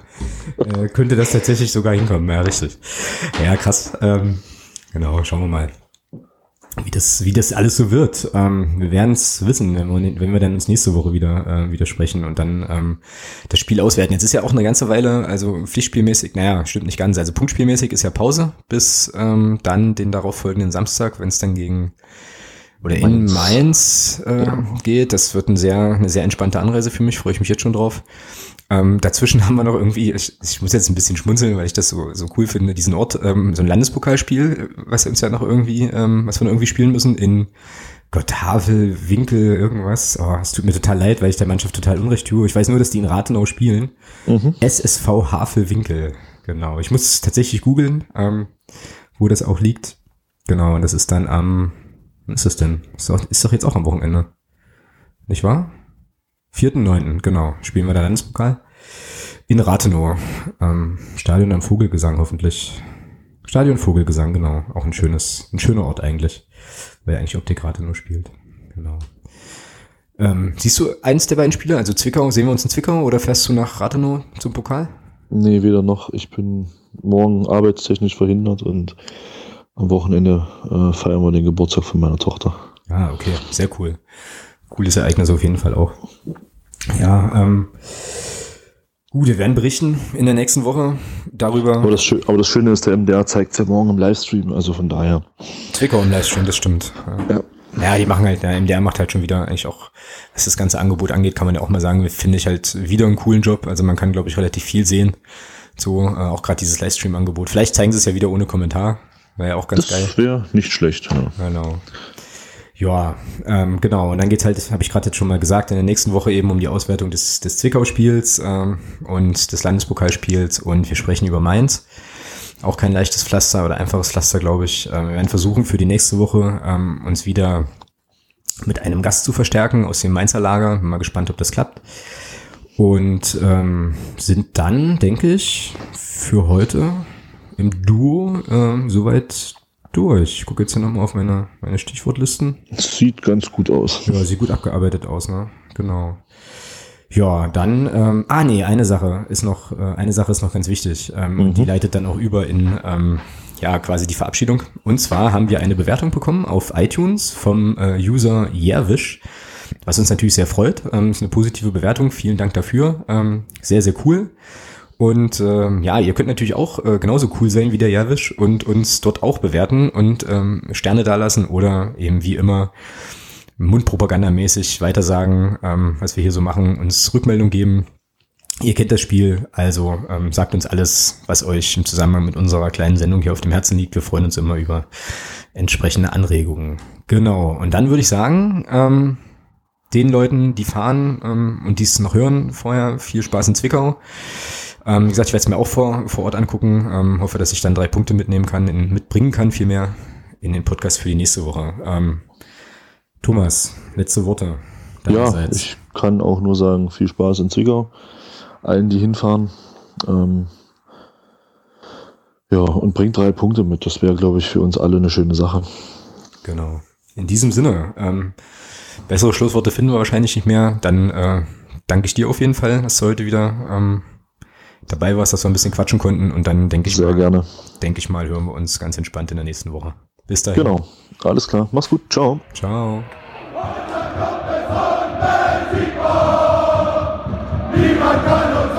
äh, könnte das tatsächlich sogar hinkommen. Ja, richtig. Ja, krass. Ähm, genau, schauen wir mal wie das, wie das alles so wird. Ähm, wir werden es wissen, wenn wir, wenn wir dann uns nächste Woche wieder, äh, wieder sprechen und dann ähm, das Spiel auswerten. Jetzt ist ja auch eine ganze Weile, also Pflichtspielmäßig, naja, stimmt nicht ganz. Also Punktspielmäßig ist ja Pause bis ähm, dann den darauffolgenden Samstag, wenn es dann gegen oder in Mainz äh, geht. Das wird ein sehr, eine sehr entspannte Anreise für mich, freue ich mich jetzt schon drauf. Ähm, dazwischen haben wir noch irgendwie, ich, ich, muss jetzt ein bisschen schmunzeln, weil ich das so, so cool finde, diesen Ort, ähm, so ein Landespokalspiel, was wir uns ja noch irgendwie, ähm, was wir noch irgendwie spielen müssen in Gott, Havel, Winkel, irgendwas. Oh, es tut mir total leid, weil ich der Mannschaft total Unrecht tue. Ich weiß nur, dass die in Rathenau spielen. Mhm. SSV Havel Winkel, genau. Ich muss tatsächlich googeln, ähm, wo das auch liegt. Genau, und das ist dann am, wann ist das denn? Ist doch, ist doch jetzt auch am Wochenende. Nicht wahr? 4.9., genau, spielen wir da Landespokal. In Rathenow. Ähm, Stadion am Vogelgesang hoffentlich. Stadion Vogelgesang, genau. Auch ein schönes, ein schöner Ort eigentlich. Weil eigentlich Optik Rathenow spielt. Genau. Ähm, siehst du eins der beiden Spiele? Also Zwickau, sehen wir uns in Zwickau oder fährst du nach Rathenow zum Pokal? Nee, weder noch. Ich bin morgen arbeitstechnisch verhindert und am Wochenende äh, feiern wir den Geburtstag von meiner Tochter. Ah, okay. Sehr cool cooles Ereignis auf jeden Fall auch. Ja, ähm, gut, wir werden berichten in der nächsten Woche darüber. Aber das, aber das Schöne ist, der MDR zeigt es ja morgen im Livestream, also von daher. Zwickau im Livestream, das stimmt. Ja. ja. Ja, die machen halt, der MDR macht halt schon wieder eigentlich auch, was das ganze Angebot angeht, kann man ja auch mal sagen, finde ich halt wieder einen coolen Job. Also man kann, glaube ich, relativ viel sehen. So, äh, auch gerade dieses Livestream-Angebot. Vielleicht zeigen sie es ja wieder ohne Kommentar. Wäre ja auch ganz das geil. Das wäre nicht schlecht. Ja. Genau. Ja, ähm, genau. Und dann geht's halt, habe ich gerade jetzt schon mal gesagt, in der nächsten Woche eben um die Auswertung des, des Zwickau-Spiels ähm, und des Landespokalspiels und wir sprechen über Mainz. Auch kein leichtes Pflaster oder einfaches Pflaster, glaube ich. Ähm, wir werden versuchen für die nächste Woche ähm, uns wieder mit einem Gast zu verstärken aus dem Mainzer Lager. Bin mal gespannt, ob das klappt. Und ähm, sind dann, denke ich, für heute im Duo ähm, soweit durch. Ich gucke jetzt hier nochmal auf meine, meine Stichwortlisten. Sieht ganz gut aus. Ja, sieht gut abgearbeitet aus, ne? Genau. Ja, dann, ähm, ah nee, eine Sache ist noch, äh, eine Sache ist noch ganz wichtig. Ähm, mhm. Und die leitet dann auch über in ähm, ja quasi die Verabschiedung. Und zwar haben wir eine Bewertung bekommen auf iTunes vom äh, User Jerwisch, was uns natürlich sehr freut. Ähm, ist eine positive Bewertung. Vielen Dank dafür. Ähm, sehr, sehr cool. Und ähm, ja, ihr könnt natürlich auch äh, genauso cool sein wie der Javish und uns dort auch bewerten und ähm, Sterne dalassen oder eben wie immer mundpropagandamäßig weitersagen, ähm, was wir hier so machen, uns Rückmeldung geben. Ihr kennt das Spiel, also ähm, sagt uns alles, was euch im Zusammenhang mit unserer kleinen Sendung hier auf dem Herzen liegt. Wir freuen uns immer über entsprechende Anregungen. Genau. Und dann würde ich sagen, ähm, den Leuten, die fahren ähm, und dies noch hören vorher, viel Spaß in Zwickau. Ähm, wie gesagt, ich werde es mir auch vor, vor Ort angucken. Ähm, hoffe, dass ich dann drei Punkte mitnehmen kann, in, mitbringen kann, vielmehr in den Podcast für die nächste Woche. Ähm, Thomas, letzte Worte. Ja, ich kann auch nur sagen, viel Spaß in Zwickau. Allen, die hinfahren. Ähm, ja, und bringt drei Punkte mit. Das wäre, glaube ich, für uns alle eine schöne Sache. Genau. In diesem Sinne, ähm, bessere Schlussworte finden wir wahrscheinlich nicht mehr. Dann äh, danke ich dir auf jeden Fall, dass du heute wieder ähm, dabei warst, dass wir ein bisschen quatschen konnten. Und dann denke ich Sehr mal, gerne. denke ich mal, hören wir uns ganz entspannt in der nächsten Woche. Bis dahin. Genau. Alles klar. Mach's gut. Ciao. Ciao. Niemand kann uns